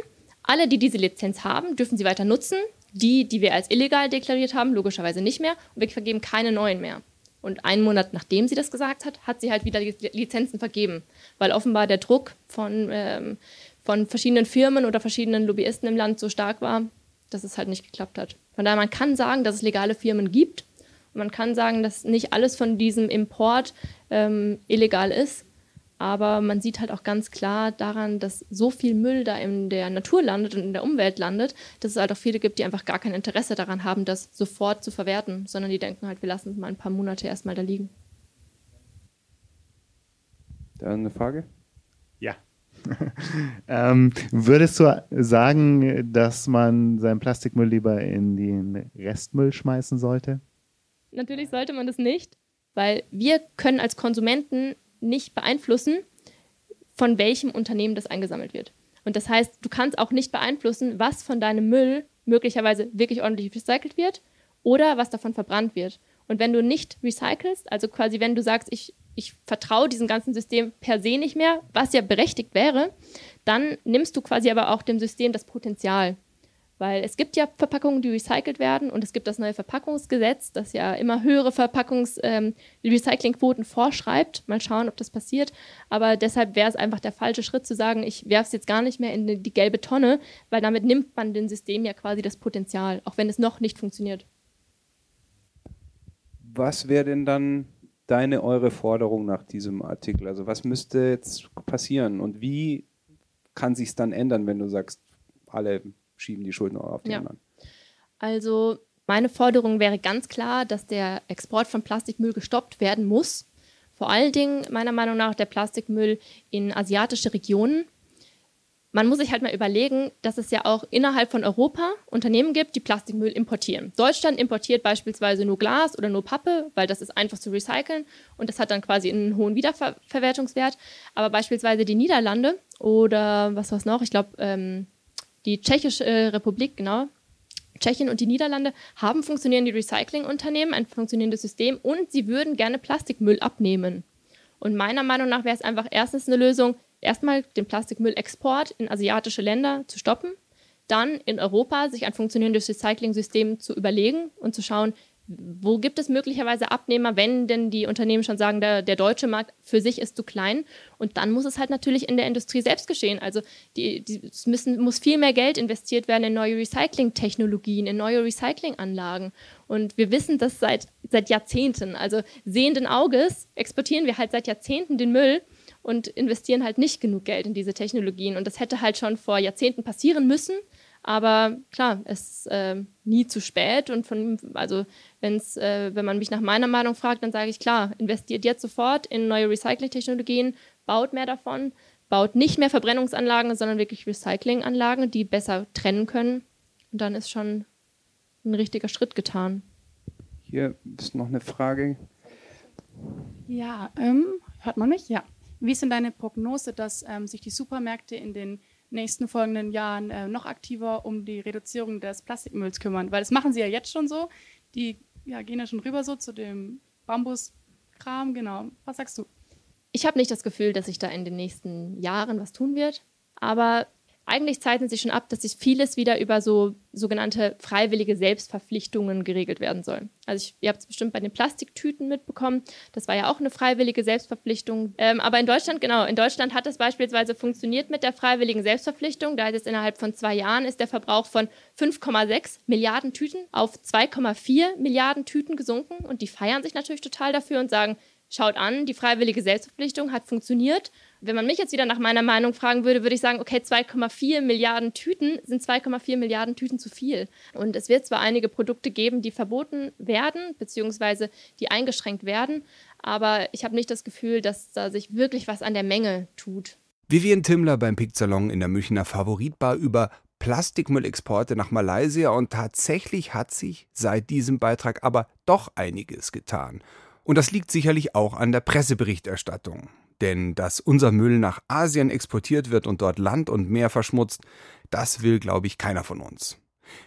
Alle, die diese Lizenz haben, dürfen sie weiter nutzen. Die, die wir als illegal deklariert haben, logischerweise nicht mehr. Und wir vergeben keine neuen mehr. Und einen Monat nachdem sie das gesagt hat, hat sie halt wieder Lizenzen vergeben, weil offenbar der Druck von, ähm, von verschiedenen Firmen oder verschiedenen Lobbyisten im Land so stark war, dass es halt nicht geklappt hat. Von daher, man kann sagen, dass es legale Firmen gibt. Und man kann sagen, dass nicht alles von diesem Import ähm, illegal ist. Aber man sieht halt auch ganz klar daran, dass so viel Müll da in der Natur landet und in der Umwelt landet, dass es halt auch viele gibt, die einfach gar kein Interesse daran haben, das sofort zu verwerten, sondern die denken halt, wir lassen es mal ein paar Monate erstmal da liegen. Da eine Frage? Ja. [LAUGHS] ähm, würdest du sagen, dass man seinen Plastikmüll lieber in den Restmüll schmeißen sollte? Natürlich sollte man das nicht, weil wir können als Konsumenten nicht beeinflussen, von welchem Unternehmen das eingesammelt wird. Und das heißt, du kannst auch nicht beeinflussen, was von deinem Müll möglicherweise wirklich ordentlich recycelt wird oder was davon verbrannt wird. Und wenn du nicht recycelst, also quasi wenn du sagst, ich, ich vertraue diesem ganzen System per se nicht mehr, was ja berechtigt wäre, dann nimmst du quasi aber auch dem System das Potenzial. Weil es gibt ja Verpackungen, die recycelt werden und es gibt das neue Verpackungsgesetz, das ja immer höhere Verpackungs-Recyclingquoten ähm, vorschreibt. Mal schauen, ob das passiert. Aber deshalb wäre es einfach der falsche Schritt zu sagen, ich werfe es jetzt gar nicht mehr in die, die gelbe Tonne, weil damit nimmt man dem System ja quasi das Potenzial, auch wenn es noch nicht funktioniert. Was wäre denn dann deine, eure Forderung nach diesem Artikel? Also was müsste jetzt passieren und wie kann sich es dann ändern, wenn du sagst, alle schieben die Schulden auf die ja. anderen. Also meine Forderung wäre ganz klar, dass der Export von Plastikmüll gestoppt werden muss. Vor allen Dingen, meiner Meinung nach, der Plastikmüll in asiatische Regionen. Man muss sich halt mal überlegen, dass es ja auch innerhalb von Europa Unternehmen gibt, die Plastikmüll importieren. Deutschland importiert beispielsweise nur Glas oder nur Pappe, weil das ist einfach zu recyceln und das hat dann quasi einen hohen Wiederverwertungswert. Aber beispielsweise die Niederlande oder was war es noch? Ich glaube, ähm, die Tschechische äh, Republik, genau, Tschechien und die Niederlande haben funktionierende Recyclingunternehmen, ein funktionierendes System und sie würden gerne Plastikmüll abnehmen. Und meiner Meinung nach wäre es einfach erstens eine Lösung, erstmal den Plastikmüllexport in asiatische Länder zu stoppen, dann in Europa sich ein funktionierendes Recycling-System zu überlegen und zu schauen, wo gibt es möglicherweise Abnehmer, wenn denn die Unternehmen schon sagen, der, der, deutsche Markt für sich ist zu klein? Und dann muss es halt natürlich in der Industrie selbst geschehen. Also die, die, es müssen, muss viel mehr Geld investiert werden in neue Recycling-Technologien, in neue Recyclinganlagen. Und wir wissen das seit, seit Jahrzehnten. Also sehenden Auges exportieren wir halt seit Jahrzehnten den Müll und investieren halt nicht genug Geld in diese Technologien. Und das hätte halt schon vor Jahrzehnten passieren müssen. Aber klar, es ist äh, nie zu spät. Und von, also wenn's, äh, wenn man mich nach meiner Meinung fragt, dann sage ich klar, investiert jetzt sofort in neue Recycling-Technologien, baut mehr davon, baut nicht mehr Verbrennungsanlagen, sondern wirklich Recyclinganlagen, die besser trennen können. Und dann ist schon ein richtiger Schritt getan. Hier ist noch eine Frage. Ja, ähm, hört man mich? Ja. Wie ist denn deine Prognose, dass ähm, sich die Supermärkte in den nächsten folgenden Jahren äh, noch aktiver um die Reduzierung des Plastikmülls kümmern. Weil das machen sie ja jetzt schon so. Die ja, gehen ja schon rüber so zu dem Bambuskram. Genau. Was sagst du? Ich habe nicht das Gefühl, dass sich da in den nächsten Jahren was tun wird. Aber eigentlich zeichnet sich schon ab, dass sich vieles wieder über so sogenannte freiwillige Selbstverpflichtungen geregelt werden soll. Also ich, ihr habt es bestimmt bei den Plastiktüten mitbekommen. Das war ja auch eine freiwillige Selbstverpflichtung. Ähm, aber in Deutschland, genau, in Deutschland hat es beispielsweise funktioniert mit der freiwilligen Selbstverpflichtung. Da ist es innerhalb von zwei Jahren ist der Verbrauch von 5,6 Milliarden Tüten auf 2,4 Milliarden Tüten gesunken. Und die feiern sich natürlich total dafür und sagen, schaut an, die freiwillige Selbstverpflichtung hat funktioniert. Wenn man mich jetzt wieder nach meiner Meinung fragen würde, würde ich sagen, okay, 2,4 Milliarden Tüten sind 2,4 Milliarden Tüten zu viel. Und es wird zwar einige Produkte geben, die verboten werden, beziehungsweise die eingeschränkt werden, aber ich habe nicht das Gefühl, dass da sich wirklich was an der Menge tut. Vivian Timmler beim Picksalon in der Münchner Favoritbar über Plastikmüllexporte nach Malaysia und tatsächlich hat sich seit diesem Beitrag aber doch einiges getan. Und das liegt sicherlich auch an der Presseberichterstattung. Denn dass unser Müll nach Asien exportiert wird und dort Land und Meer verschmutzt, das will, glaube ich, keiner von uns.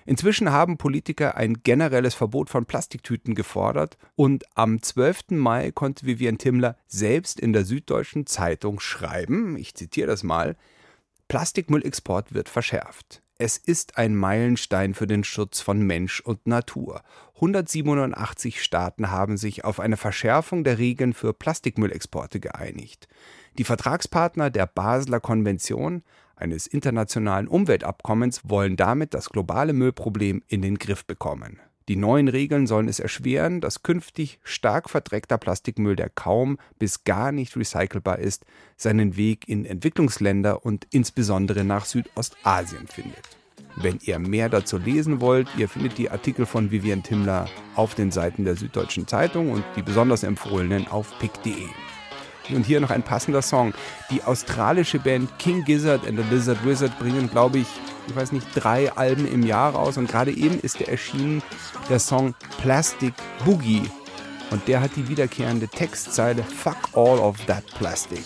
Inzwischen haben Politiker ein generelles Verbot von Plastiktüten gefordert und am 12. Mai konnte Vivian Timmler selbst in der Süddeutschen Zeitung schreiben, ich zitiere das mal, Plastikmüllexport wird verschärft. Es ist ein Meilenstein für den Schutz von Mensch und Natur. 187 Staaten haben sich auf eine Verschärfung der Regeln für Plastikmüllexporte geeinigt. Die Vertragspartner der Basler Konvention, eines internationalen Umweltabkommens, wollen damit das globale Müllproblem in den Griff bekommen. Die neuen Regeln sollen es erschweren, dass künftig stark verdreckter Plastikmüll, der kaum bis gar nicht recycelbar ist, seinen Weg in Entwicklungsländer und insbesondere nach Südostasien findet. Wenn ihr mehr dazu lesen wollt, ihr findet die Artikel von Vivian Timmler auf den Seiten der Süddeutschen Zeitung und die besonders empfohlenen auf pick.de. Und hier noch ein passender Song. Die australische Band King Gizzard and the Lizard Wizard bringen, glaube ich, ich weiß nicht, drei Alben im Jahr raus und gerade eben ist der erschienen, der Song Plastic Boogie. Und der hat die wiederkehrende Textzeile Fuck all of that plastic.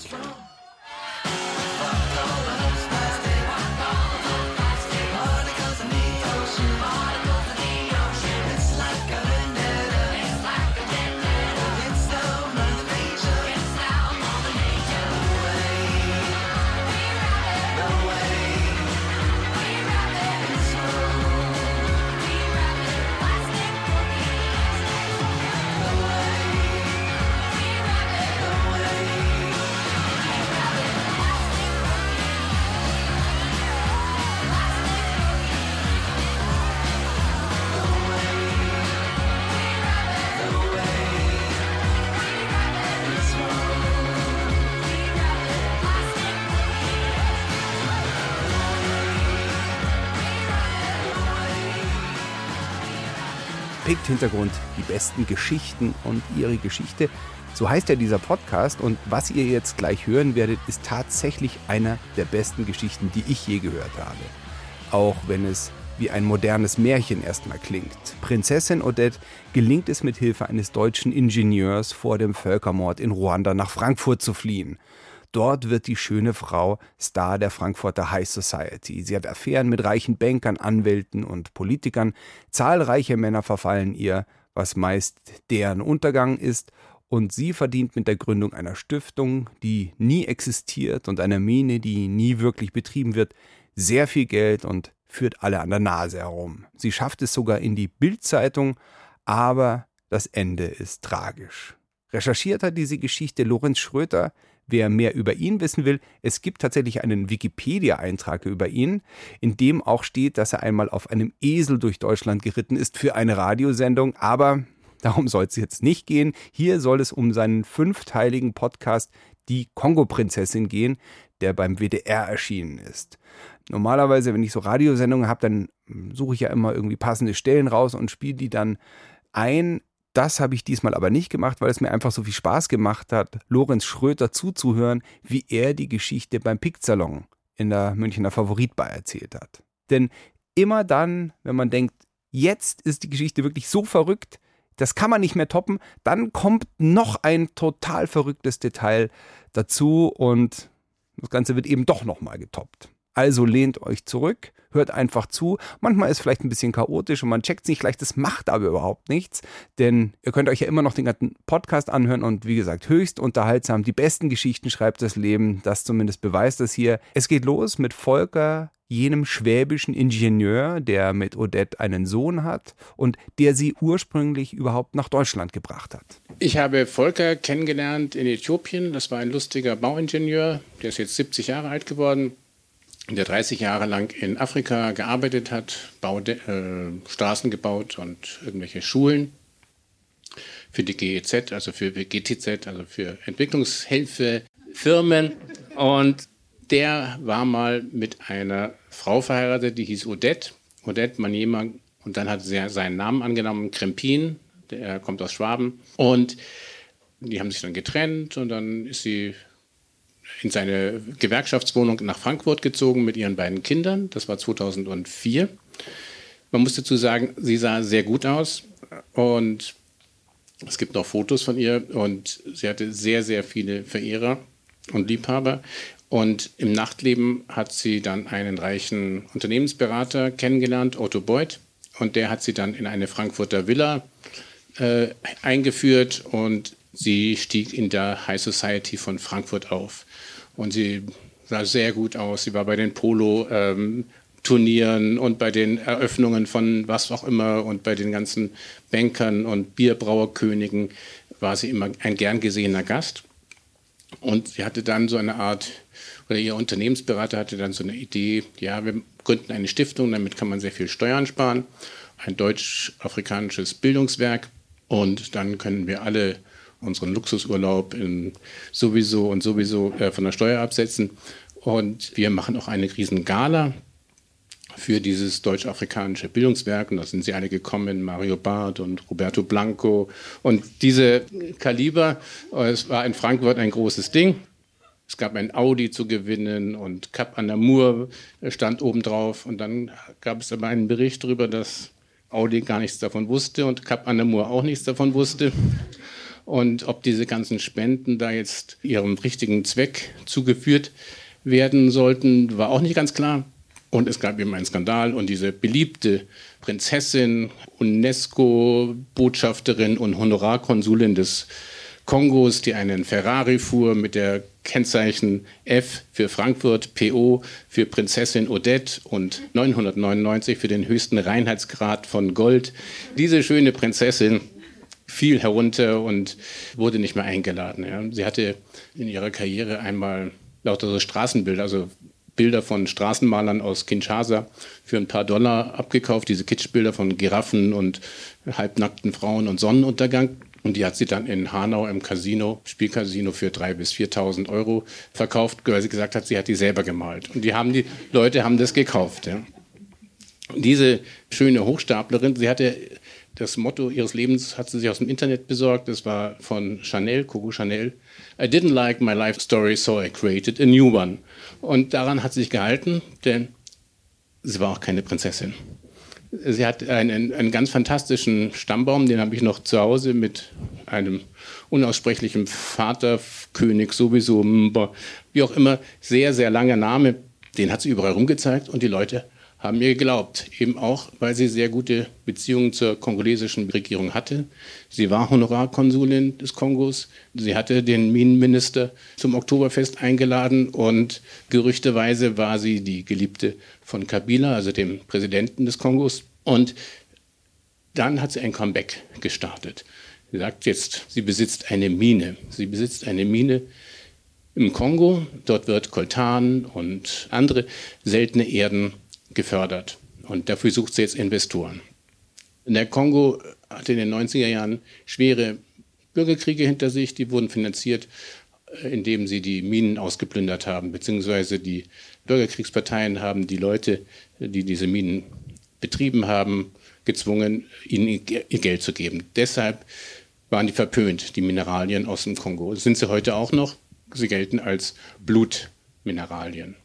Hintergrund die besten Geschichten und ihre Geschichte. So heißt ja dieser Podcast und was ihr jetzt gleich hören werdet, ist tatsächlich einer der besten Geschichten, die ich je gehört habe. Auch wenn es wie ein modernes Märchen erstmal klingt. Prinzessin Odette gelingt es mit Hilfe eines deutschen Ingenieurs vor dem Völkermord in Ruanda nach Frankfurt zu fliehen. Dort wird die schöne Frau Star der Frankfurter High Society. Sie hat Affären mit reichen Bankern, Anwälten und Politikern. Zahlreiche Männer verfallen ihr, was meist deren Untergang ist. und sie verdient mit der Gründung einer Stiftung, die nie existiert und einer Mine, die nie wirklich betrieben wird, sehr viel Geld und führt alle an der Nase herum. Sie schafft es sogar in die Bildzeitung, aber das Ende ist tragisch. Recherchiert hat diese Geschichte Lorenz Schröter. Wer mehr über ihn wissen will, es gibt tatsächlich einen Wikipedia-Eintrag über ihn, in dem auch steht, dass er einmal auf einem Esel durch Deutschland geritten ist für eine Radiosendung, aber darum soll es jetzt nicht gehen. Hier soll es um seinen fünfteiligen Podcast Die Kongo-Prinzessin gehen, der beim WDR erschienen ist. Normalerweise, wenn ich so Radiosendungen habe, dann suche ich ja immer irgendwie passende Stellen raus und spiele die dann ein. Das habe ich diesmal aber nicht gemacht, weil es mir einfach so viel Spaß gemacht hat, Lorenz Schröter zuzuhören, wie er die Geschichte beim Picksalon in der Münchner Favoritbar erzählt hat. Denn immer dann, wenn man denkt, jetzt ist die Geschichte wirklich so verrückt, das kann man nicht mehr toppen, dann kommt noch ein total verrücktes Detail dazu und das Ganze wird eben doch nochmal getoppt. Also lehnt euch zurück, hört einfach zu. Manchmal ist es vielleicht ein bisschen chaotisch und man checkt es nicht gleich, das macht aber überhaupt nichts, denn ihr könnt euch ja immer noch den ganzen Podcast anhören und wie gesagt, höchst unterhaltsam. Die besten Geschichten schreibt das Leben, das zumindest beweist das hier. Es geht los mit Volker jenem schwäbischen Ingenieur, der mit Odette einen Sohn hat und der sie ursprünglich überhaupt nach Deutschland gebracht hat. Ich habe Volker kennengelernt in Äthiopien. Das war ein lustiger Bauingenieur. Der ist jetzt 70 Jahre alt geworden der 30 Jahre lang in Afrika gearbeitet hat, Baude, äh, Straßen gebaut und irgendwelche Schulen für die GEZ, also für GTZ, also für Entwicklungshilfe, Firmen. Und der war mal mit einer Frau verheiratet, die hieß Odette, Odette Maniema. Und dann hat sie seinen Namen angenommen, Krempin, der kommt aus Schwaben. Und die haben sich dann getrennt und dann ist sie in seine Gewerkschaftswohnung nach Frankfurt gezogen mit ihren beiden Kindern. Das war 2004. Man muss dazu sagen, sie sah sehr gut aus und es gibt noch Fotos von ihr und sie hatte sehr, sehr viele Verehrer und Liebhaber. Und im Nachtleben hat sie dann einen reichen Unternehmensberater kennengelernt, Otto Beuth. Und der hat sie dann in eine Frankfurter Villa äh, eingeführt und sie stieg in der High Society von Frankfurt auf. Und sie sah sehr gut aus. Sie war bei den Polo-Turnieren ähm, und bei den Eröffnungen von was auch immer und bei den ganzen Bankern und Bierbrauerkönigen war sie immer ein gern gesehener Gast. Und sie hatte dann so eine Art, oder ihr Unternehmensberater hatte dann so eine Idee, ja, wir gründen eine Stiftung, damit kann man sehr viel Steuern sparen, ein deutsch-afrikanisches Bildungswerk und dann können wir alle unseren Luxusurlaub in sowieso und sowieso äh, von der Steuer absetzen. Und wir machen auch eine riesen Gala für dieses deutsch-afrikanische Bildungswerk. Und da sind sie alle gekommen, Mario Barth und Roberto Blanco. Und diese Kaliber, äh, es war in Frankfurt ein großes Ding. Es gab ein Audi zu gewinnen und Cap an der Mur stand obendrauf. Und dann gab es aber einen Bericht darüber, dass Audi gar nichts davon wusste und Cap an der Mur auch nichts davon wusste. Und ob diese ganzen Spenden da jetzt ihrem richtigen Zweck zugeführt werden sollten, war auch nicht ganz klar. Und es gab eben einen Skandal und diese beliebte Prinzessin, UNESCO-Botschafterin und Honorarkonsulin des Kongos, die einen Ferrari fuhr mit der Kennzeichen F für Frankfurt, PO für Prinzessin Odette und 999 für den höchsten Reinheitsgrad von Gold. Diese schöne Prinzessin fiel herunter und wurde nicht mehr eingeladen. Ja. Sie hatte in ihrer Karriere einmal lauter so Straßenbilder, also Bilder von Straßenmalern aus Kinshasa für ein paar Dollar abgekauft, diese Kitschbilder von Giraffen und halbnackten Frauen und Sonnenuntergang. Und die hat sie dann in Hanau im Casino, Spielcasino für 3.000 bis 4.000 Euro verkauft, weil sie gesagt hat, sie hat die selber gemalt. Und die, haben, die Leute haben das gekauft. Ja. Diese schöne Hochstaplerin, sie hatte das Motto ihres Lebens hat sie sich aus dem Internet besorgt. Das war von Chanel, Coco Chanel. I didn't like my life story, so I created a new one. Und daran hat sie sich gehalten, denn sie war auch keine Prinzessin. Sie hat einen, einen ganz fantastischen Stammbaum, den habe ich noch zu Hause mit einem unaussprechlichen Vaterkönig sowieso, wie auch immer, sehr, sehr langer Name. Den hat sie überall rumgezeigt und die Leute haben mir geglaubt, eben auch, weil sie sehr gute Beziehungen zur kongolesischen Regierung hatte. Sie war Honorarkonsulin des Kongos, sie hatte den Minenminister zum Oktoberfest eingeladen und gerüchteweise war sie die Geliebte von Kabila, also dem Präsidenten des Kongos. Und dann hat sie ein Comeback gestartet. Sie sagt jetzt, sie besitzt eine Mine. Sie besitzt eine Mine im Kongo. Dort wird Koltan und andere seltene Erden gefördert. Und dafür sucht sie jetzt Investoren. Der Kongo hatte in den 90er Jahren schwere Bürgerkriege hinter sich. Die wurden finanziert, äh, indem sie die Minen ausgeplündert haben, beziehungsweise die Bürgerkriegsparteien haben die Leute, die diese Minen betrieben haben, gezwungen, ihnen ihr Geld zu geben. Deshalb waren die verpönt, die Mineralien aus dem Kongo. Sind sie heute auch noch. Sie gelten als Blutmineralien.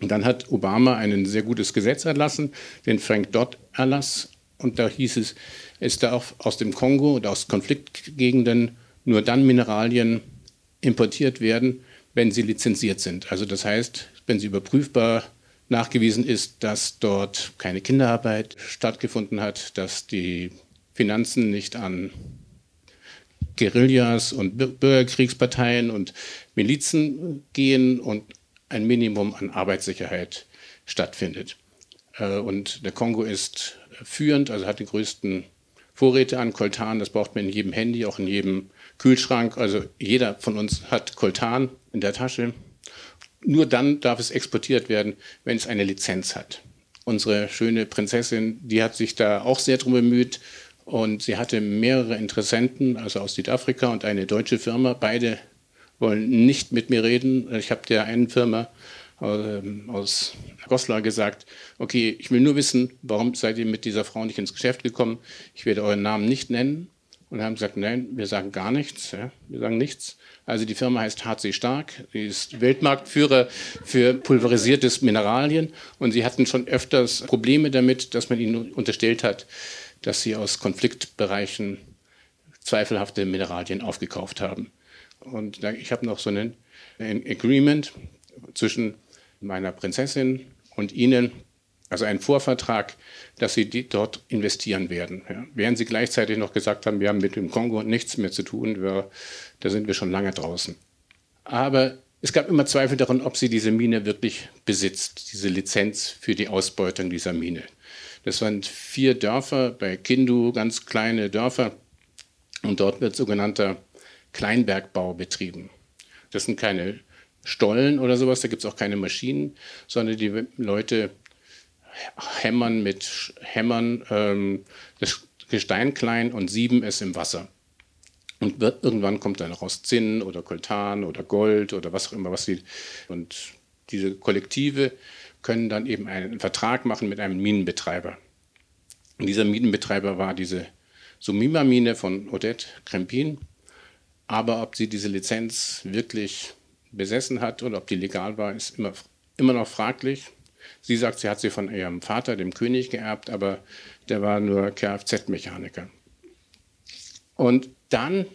Und dann hat Obama ein sehr gutes Gesetz erlassen, den Frank-Dodd-Erlass. Und da hieß es, es darf aus dem Kongo oder aus Konfliktgegenden nur dann Mineralien importiert werden, wenn sie lizenziert sind. Also das heißt, wenn sie überprüfbar nachgewiesen ist, dass dort keine Kinderarbeit stattgefunden hat, dass die Finanzen nicht an Guerillas und Bürgerkriegsparteien und Milizen gehen und ein Minimum an Arbeitssicherheit stattfindet. Äh, und der Kongo ist führend, also hat die größten Vorräte an Koltan. Das braucht man in jedem Handy, auch in jedem Kühlschrank. Also jeder von uns hat Koltan in der Tasche. Nur dann darf es exportiert werden, wenn es eine Lizenz hat. Unsere schöne Prinzessin, die hat sich da auch sehr drum bemüht und sie hatte mehrere Interessenten, also aus Südafrika und eine deutsche Firma. Beide wollen nicht mit mir reden. Ich habe der einen Firma ähm, aus Goslar gesagt, okay, ich will nur wissen, warum seid ihr mit dieser Frau nicht ins Geschäft gekommen? Ich werde euren Namen nicht nennen. Und haben gesagt, nein, wir sagen gar nichts. Ja, wir sagen nichts. Also die Firma heißt HC Stark, sie ist Weltmarktführer für pulverisiertes Mineralien und sie hatten schon öfters Probleme damit, dass man ihnen unterstellt hat, dass sie aus Konfliktbereichen zweifelhafte Mineralien aufgekauft haben. Und ich habe noch so einen, ein Agreement zwischen meiner Prinzessin und ihnen, also einen Vorvertrag, dass sie dort investieren werden. Ja. Während sie gleichzeitig noch gesagt haben, wir haben mit dem Kongo nichts mehr zu tun, wir, da sind wir schon lange draußen. Aber es gab immer Zweifel daran, ob sie diese Mine wirklich besitzt, diese Lizenz für die Ausbeutung dieser Mine. Das waren vier Dörfer bei Kindu, ganz kleine Dörfer. Und dort wird sogenannter Kleinbergbau betrieben. Das sind keine Stollen oder sowas, da gibt es auch keine Maschinen, sondern die Leute hämmern mit Hämmern ähm, das Gestein klein und sieben es im Wasser. Und wird, irgendwann kommt dann raus Zinn oder Koltan oder Gold oder was auch immer, was sie. Und diese Kollektive können dann eben einen Vertrag machen mit einem Minenbetreiber. Und dieser Minenbetreiber war diese Sumima-Mine von Odette Krempin. Aber ob sie diese Lizenz wirklich besessen hat oder ob die legal war, ist immer, immer noch fraglich. Sie sagt, sie hat sie von ihrem Vater, dem König, geerbt, aber der war nur Kfz-Mechaniker. Und dann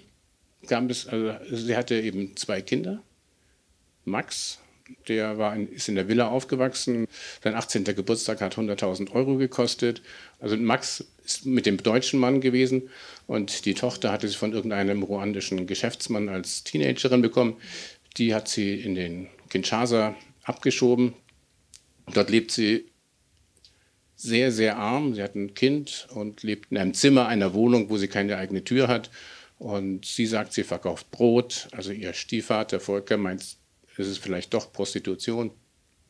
gab es, also sie hatte eben zwei Kinder. Max, der war in, ist in der Villa aufgewachsen. Sein 18. Geburtstag hat 100.000 Euro gekostet. Also Max ist mit dem deutschen Mann gewesen und die Tochter hatte sie von irgendeinem ruandischen Geschäftsmann als Teenagerin bekommen. Die hat sie in den Kinshasa abgeschoben. Dort lebt sie sehr, sehr arm. Sie hat ein Kind und lebt in einem Zimmer einer Wohnung, wo sie keine eigene Tür hat. Und sie sagt, sie verkauft Brot. Also ihr Stiefvater Volker meint, es ist vielleicht doch Prostitution.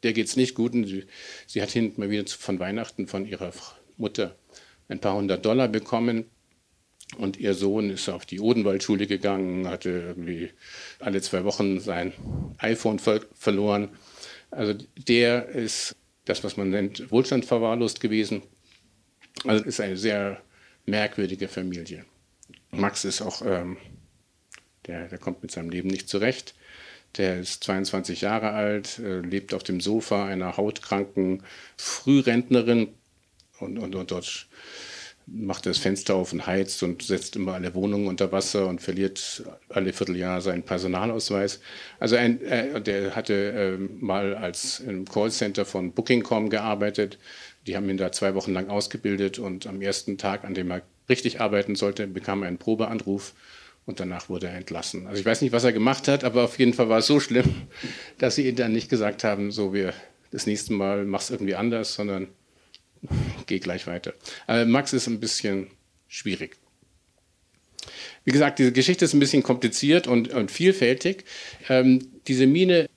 Der geht es nicht gut. Und sie, sie hat hinten mal wieder von Weihnachten von ihrer Mutter ein paar hundert Dollar bekommen. Und ihr Sohn ist auf die Odenwaldschule gegangen, hatte irgendwie alle zwei Wochen sein iPhone ver verloren. Also der ist das, was man nennt, Wohlstand verwahrlost gewesen. Also ist eine sehr merkwürdige Familie. Max ist auch, ähm, der, der kommt mit seinem Leben nicht zurecht. Der ist 22 Jahre alt, äh, lebt auf dem Sofa einer hautkranken Frührentnerin und, und, und dort macht das Fenster auf und heizt und setzt immer alle Wohnungen unter Wasser und verliert alle Vierteljahr seinen Personalausweis. Also ein, äh, der hatte äh, mal als im Callcenter von Booking.com gearbeitet. Die haben ihn da zwei Wochen lang ausgebildet und am ersten Tag, an dem er richtig arbeiten sollte, bekam er einen Probeanruf und danach wurde er entlassen. Also ich weiß nicht, was er gemacht hat, aber auf jeden Fall war es so schlimm, [LAUGHS] dass sie ihm dann nicht gesagt haben, so wir das nächste Mal mach's irgendwie anders, sondern [LAUGHS] geh gleich weiter. Aber Max ist ein bisschen schwierig. Wie gesagt, diese Geschichte ist ein bisschen kompliziert und, und vielfältig. Ähm, diese Mine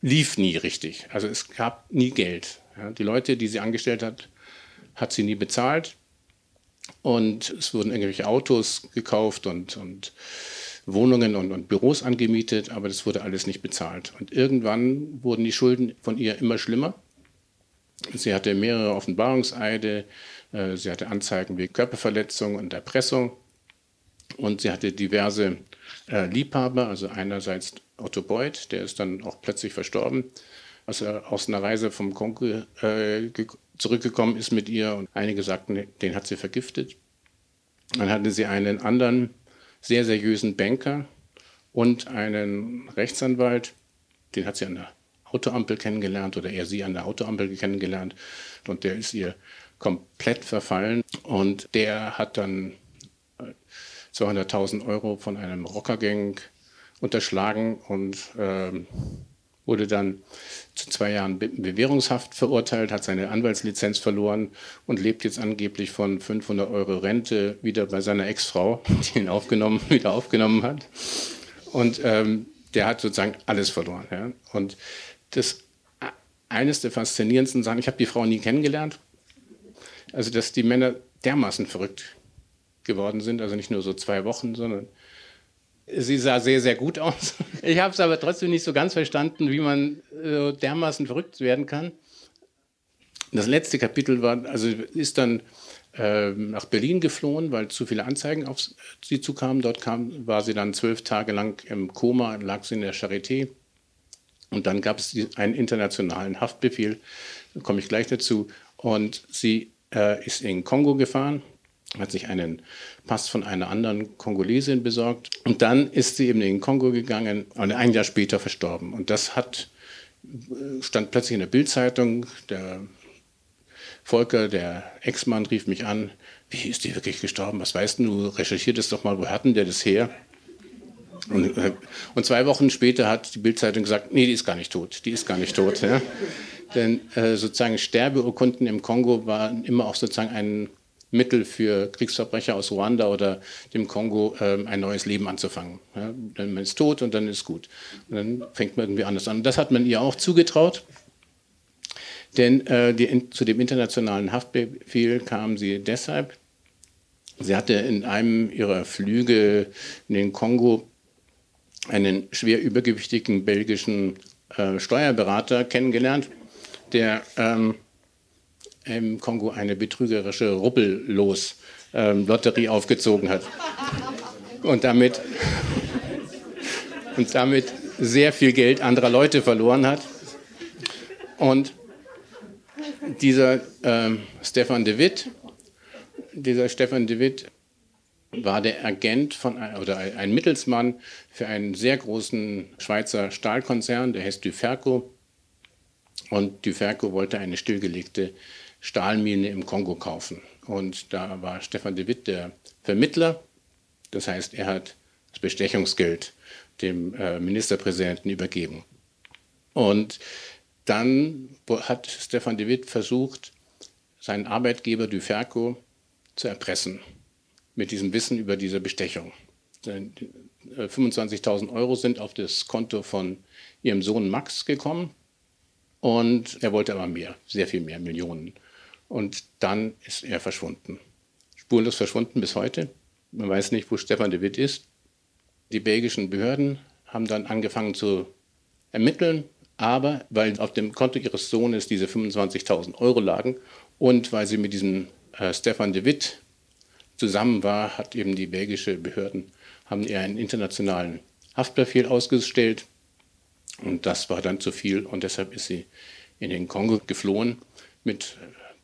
lief nie richtig. Also es gab nie Geld. Ja, die Leute, die sie angestellt hat, hat sie nie bezahlt. Und es wurden irgendwelche Autos gekauft und, und Wohnungen und, und, Büros angemietet, aber das wurde alles nicht bezahlt. Und irgendwann wurden die Schulden von ihr immer schlimmer. Sie hatte mehrere Offenbarungseide, äh, sie hatte Anzeigen wie Körperverletzung und Erpressung und sie hatte diverse äh, Liebhaber, also einerseits Otto Beuth, der ist dann auch plötzlich verstorben, als er aus einer Reise vom Kongo äh, zurückgekommen ist mit ihr und einige sagten, den hat sie vergiftet. Dann hatte sie einen anderen sehr seriösen Banker und einen Rechtsanwalt, den hat sie an der Autoampel kennengelernt oder er sie an der Autoampel kennengelernt und der ist ihr komplett verfallen und der hat dann 200.000 äh, Euro von einem Rockergang unterschlagen und äh, wurde dann zu zwei Jahren Be Bewährungshaft verurteilt, hat seine Anwaltslizenz verloren und lebt jetzt angeblich von 500 Euro Rente wieder bei seiner Ex-Frau, die ihn aufgenommen, [LAUGHS] wieder aufgenommen hat. Und ähm, der hat sozusagen alles verloren. Ja? Und das eines der faszinierendsten Sachen, ich habe die Frau nie kennengelernt, also dass die Männer dermaßen verrückt geworden sind, also nicht nur so zwei Wochen, sondern sie sah sehr, sehr gut aus. Ich habe es aber trotzdem nicht so ganz verstanden, wie man äh, dermaßen verrückt werden kann. Das letzte Kapitel war, also ist dann äh, nach Berlin geflohen, weil zu viele Anzeigen auf sie zukamen. Dort kam, war sie dann zwölf Tage lang im Koma, lag sie in der Charité und dann gab es einen internationalen Haftbefehl, da komme ich gleich dazu. Und sie äh, ist in Kongo gefahren, hat sich einen Pass von einer anderen Kongolesin besorgt. Und dann ist sie eben in den Kongo gegangen und ein Jahr später verstorben. Und das hat, äh, stand plötzlich in der Bildzeitung. Der Volker, der Ex-Mann, rief mich an. Wie ist die wirklich gestorben? Was weißt du? Recherchier das doch mal. Wo hatten der das her? Und, äh, und, zwei Wochen später hat die Bildzeitung gesagt, nee, die ist gar nicht tot, die ist gar nicht tot. Ja? Denn äh, sozusagen Sterbeurkunden im Kongo waren immer auch sozusagen ein Mittel für Kriegsverbrecher aus Ruanda oder dem Kongo äh, ein neues Leben anzufangen. Ja? Dann man ist tot und dann ist gut. Und dann fängt man irgendwie anders an. Das hat man ihr auch zugetraut. Denn äh, die, zu dem internationalen Haftbefehl kam sie deshalb. Sie hatte in einem ihrer Flüge in den Kongo einen schwer übergewichtigen belgischen äh, Steuerberater kennengelernt, der ähm, im Kongo eine betrügerische Rubbellos-Lotterie ähm, aufgezogen hat. Und damit, und damit sehr viel Geld anderer Leute verloren hat. Und dieser ähm, Stefan de Witt, dieser Stefan de Witt war der Agent von oder ein Mittelsmann für einen sehr großen Schweizer Stahlkonzern, der heißt Duferco. Und Duferco wollte eine stillgelegte Stahlmine im Kongo kaufen. Und da war Stefan de Witt der Vermittler. Das heißt, er hat das Bestechungsgeld dem äh, Ministerpräsidenten übergeben. Und dann hat Stefan de Witt versucht, seinen Arbeitgeber Duferco zu erpressen mit diesem Wissen über diese Bestechung. 25.000 äh, Euro sind auf das Konto von ihrem Sohn Max gekommen und er wollte aber mehr, sehr viel mehr, Millionen. Und dann ist er verschwunden. Spurlos verschwunden bis heute. Man weiß nicht, wo Stefan de Witt ist. Die belgischen Behörden haben dann angefangen zu ermitteln, aber weil auf dem Konto ihres Sohnes diese 25.000 Euro lagen und weil sie mit diesem äh, Stefan de Witt zusammen war, hat eben die belgische Behörden haben ihr einen internationalen Haftbefehl ausgestellt und das war dann zu viel und deshalb ist sie in den Kongo geflohen mit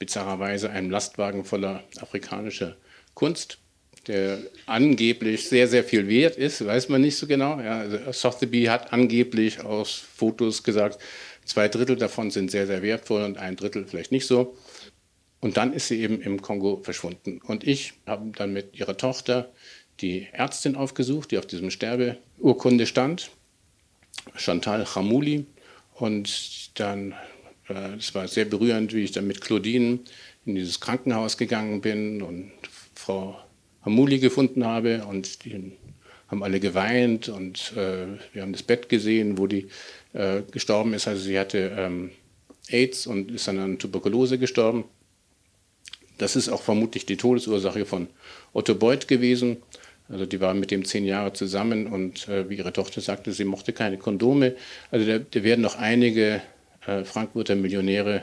bizarrerweise einem Lastwagen voller afrikanischer Kunst, der angeblich sehr, sehr viel wert ist, weiß man nicht so genau. Ja, also Sotheby hat angeblich aus Fotos gesagt, zwei Drittel davon sind sehr, sehr wertvoll und ein Drittel vielleicht nicht so. Und dann ist sie eben im Kongo verschwunden. Und ich habe dann mit ihrer Tochter die Ärztin aufgesucht, die auf diesem Sterbeurkunde stand, Chantal Chamouli. Und dann, es war sehr berührend, wie ich dann mit Claudine in dieses Krankenhaus gegangen bin und Frau Hamuli gefunden habe und die haben alle geweint und äh, wir haben das Bett gesehen, wo die äh, gestorben ist. Also sie hatte ähm, AIDS und ist dann an Tuberkulose gestorben. Das ist auch vermutlich die Todesursache von Otto Beuth gewesen. Also die war mit dem zehn Jahre zusammen und äh, wie ihre Tochter sagte, sie mochte keine Kondome. Also da, da werden noch einige äh, Frankfurter Millionäre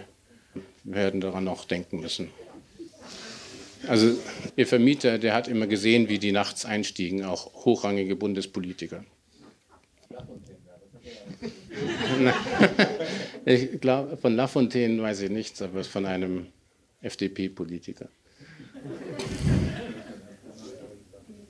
werden daran noch denken müssen. Also ihr Vermieter, der hat immer gesehen, wie die nachts einstiegen, auch hochrangige Bundespolitiker. [LAUGHS] ich glaube, von Lafontaine weiß ich nichts, aber von einem FDP-Politiker.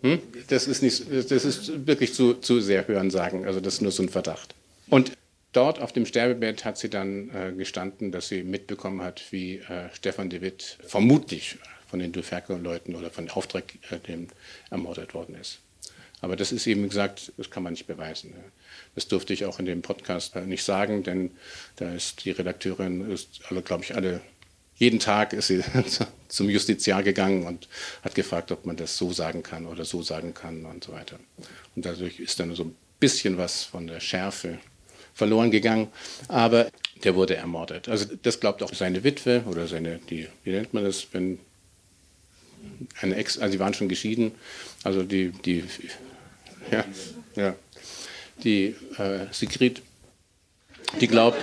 Hm? Das, ist nicht, das ist wirklich zu, zu sehr Hörensagen, also das ist nur so ein Verdacht. Und dort auf dem Sterbebett hat sie dann äh, gestanden, dass sie mitbekommen hat, wie äh, Stefan de Witt vermutlich von den Duferco-Leuten oder von Auftraggebern ermordet worden ist. Aber das ist eben gesagt, das kann man nicht beweisen. Das durfte ich auch in dem Podcast nicht sagen, denn da ist die Redakteurin, ist alle, glaube ich, alle, jeden Tag ist sie [LAUGHS] zum Justiziar gegangen und hat gefragt, ob man das so sagen kann oder so sagen kann und so weiter. Und dadurch ist dann so ein bisschen was von der Schärfe verloren gegangen. Aber der wurde ermordet. Also das glaubt auch seine Witwe oder seine, die, wie nennt man das, wenn eine Ex, also sie waren schon geschieden, also die, die, ja, ja, die äh, Sigrid, die glaubt,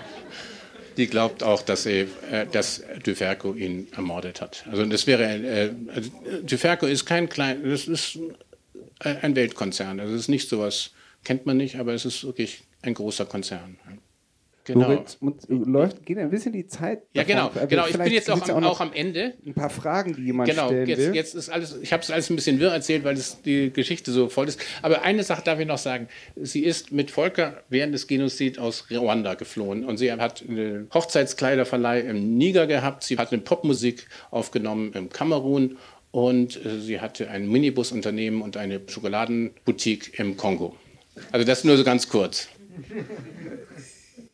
[LAUGHS] die glaubt auch, dass, er, äh, dass Duferco ihn ermordet hat. Also das wäre, äh, also Duferco ist kein klein, das ist ein Weltkonzern. Also es ist nicht sowas, kennt man nicht, aber es ist wirklich ein großer Konzern. Genau. Lorenz, läuft, geht ein bisschen die Zeit. Ja, genau. genau. Ich bin jetzt auch am, auch am, Ende. Ein paar Fragen, die jemand genau, stellen jetzt, will. Jetzt ist alles, ich habe es alles ein bisschen wirr erzählt, weil es die Geschichte so voll ist. Aber eine Sache darf ich noch sagen. Sie ist mit Volker während des Genozids aus Ruanda geflohen. Und sie hat einen Hochzeitskleiderverleih im Niger gehabt. Sie hat eine Popmusik aufgenommen im Kamerun. Und äh, sie hatte ein Minibusunternehmen und eine Schokoladenboutique im Kongo. Also das nur so ganz kurz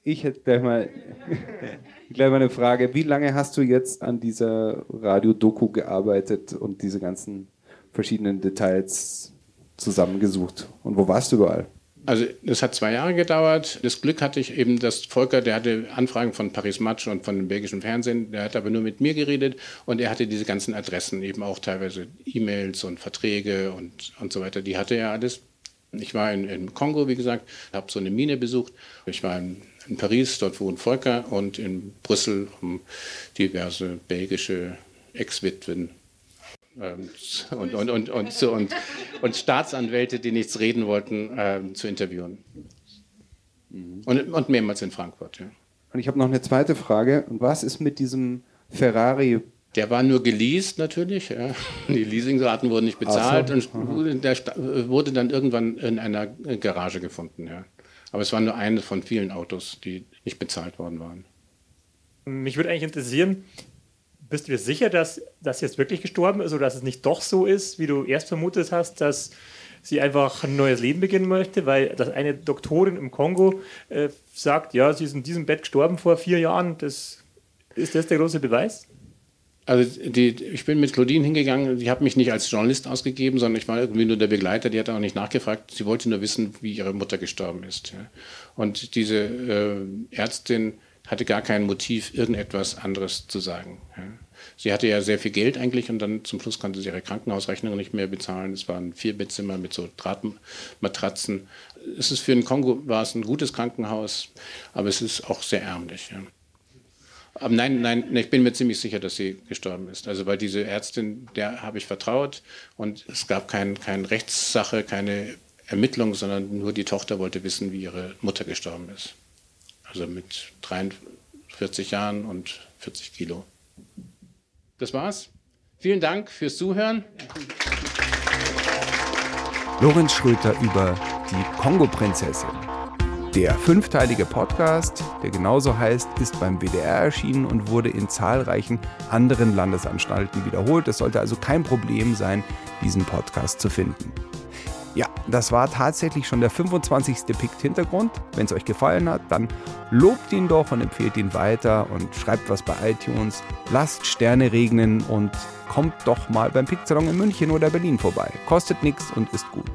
ich hätte gleich mal, [LAUGHS] gleich mal eine Frage. Wie lange hast du jetzt an dieser Radio-Doku gearbeitet und diese ganzen verschiedenen Details zusammengesucht? Und wo warst du überall? Also es hat zwei Jahre gedauert. Das Glück hatte ich eben, dass Volker, der hatte Anfragen von Paris Match und von dem belgischen Fernsehen, der hat aber nur mit mir geredet und er hatte diese ganzen Adressen, eben auch teilweise E-Mails und Verträge und, und so weiter, die hatte er alles. Ich war in, im Kongo, wie gesagt, habe so eine Mine besucht. Ich war in in Paris, dort wohnt Volker, und in Brüssel um diverse belgische Ex-Witwen ähm, und, und, und, und, und, und, Staatsanwälte, die nichts reden wollten, ähm, zu interviewen. Und, und mehrmals in Frankfurt. Ja. Und ich habe noch eine zweite Frage. Und was ist mit diesem Ferrari der war nur geleast natürlich. Ja. Die Leasingraten wurden nicht bezahlt so. und der wurde dann irgendwann in einer Garage gefunden. Ja. Aber es war nur eines von vielen Autos, die nicht bezahlt worden waren. Mich würde eigentlich interessieren, bist du dir sicher, dass das jetzt wirklich gestorben ist oder dass es nicht doch so ist, wie du erst vermutet hast, dass sie einfach ein neues Leben beginnen möchte, weil das eine Doktorin im Kongo äh, sagt, ja, sie ist in diesem Bett gestorben vor vier Jahren. Das, ist das der große Beweis? Also die, ich bin mit Claudine hingegangen, die hat mich nicht als Journalist ausgegeben, sondern ich war irgendwie nur der Begleiter, die hat auch nicht nachgefragt, sie wollte nur wissen, wie ihre Mutter gestorben ist. Und diese äh, Ärztin hatte gar kein Motiv, irgendetwas anderes zu sagen. Sie hatte ja sehr viel Geld eigentlich und dann zum Schluss konnte sie ihre Krankenhausrechnung nicht mehr bezahlen. Es waren vier Bettzimmer mit so Drahtmatratzen. Es ist für den Kongo war es ein gutes Krankenhaus, aber es ist auch sehr ärmlich. Ja. Nein, nein, ich bin mir ziemlich sicher, dass sie gestorben ist. Also weil diese Ärztin, der habe ich vertraut und es gab keine kein Rechtssache, keine Ermittlung, sondern nur die Tochter wollte wissen, wie ihre Mutter gestorben ist. Also mit 43 Jahren und 40 Kilo. Das war's. Vielen Dank fürs Zuhören. Lorenz Schröter über die Kongo-Prinzessin. Der fünfteilige Podcast, der genauso heißt, ist beim WDR erschienen und wurde in zahlreichen anderen Landesanstalten wiederholt. Es sollte also kein Problem sein, diesen Podcast zu finden. Ja, das war tatsächlich schon der 25. Pikt Hintergrund. Wenn es euch gefallen hat, dann lobt ihn doch und empfehlt ihn weiter und schreibt was bei iTunes. Lasst Sterne regnen und kommt doch mal beim Pikt-Salon in München oder Berlin vorbei. Kostet nichts und ist gut.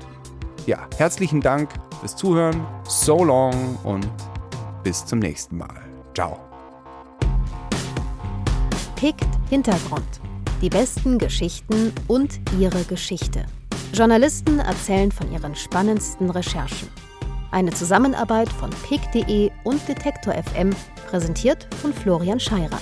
Ja, herzlichen Dank fürs Zuhören. So long und bis zum nächsten Mal. Ciao. Pikt Hintergrund. Die besten Geschichten und ihre Geschichte. Journalisten erzählen von ihren spannendsten Recherchen. Eine Zusammenarbeit von pick.de und Detektor FM, präsentiert von Florian Scheirer.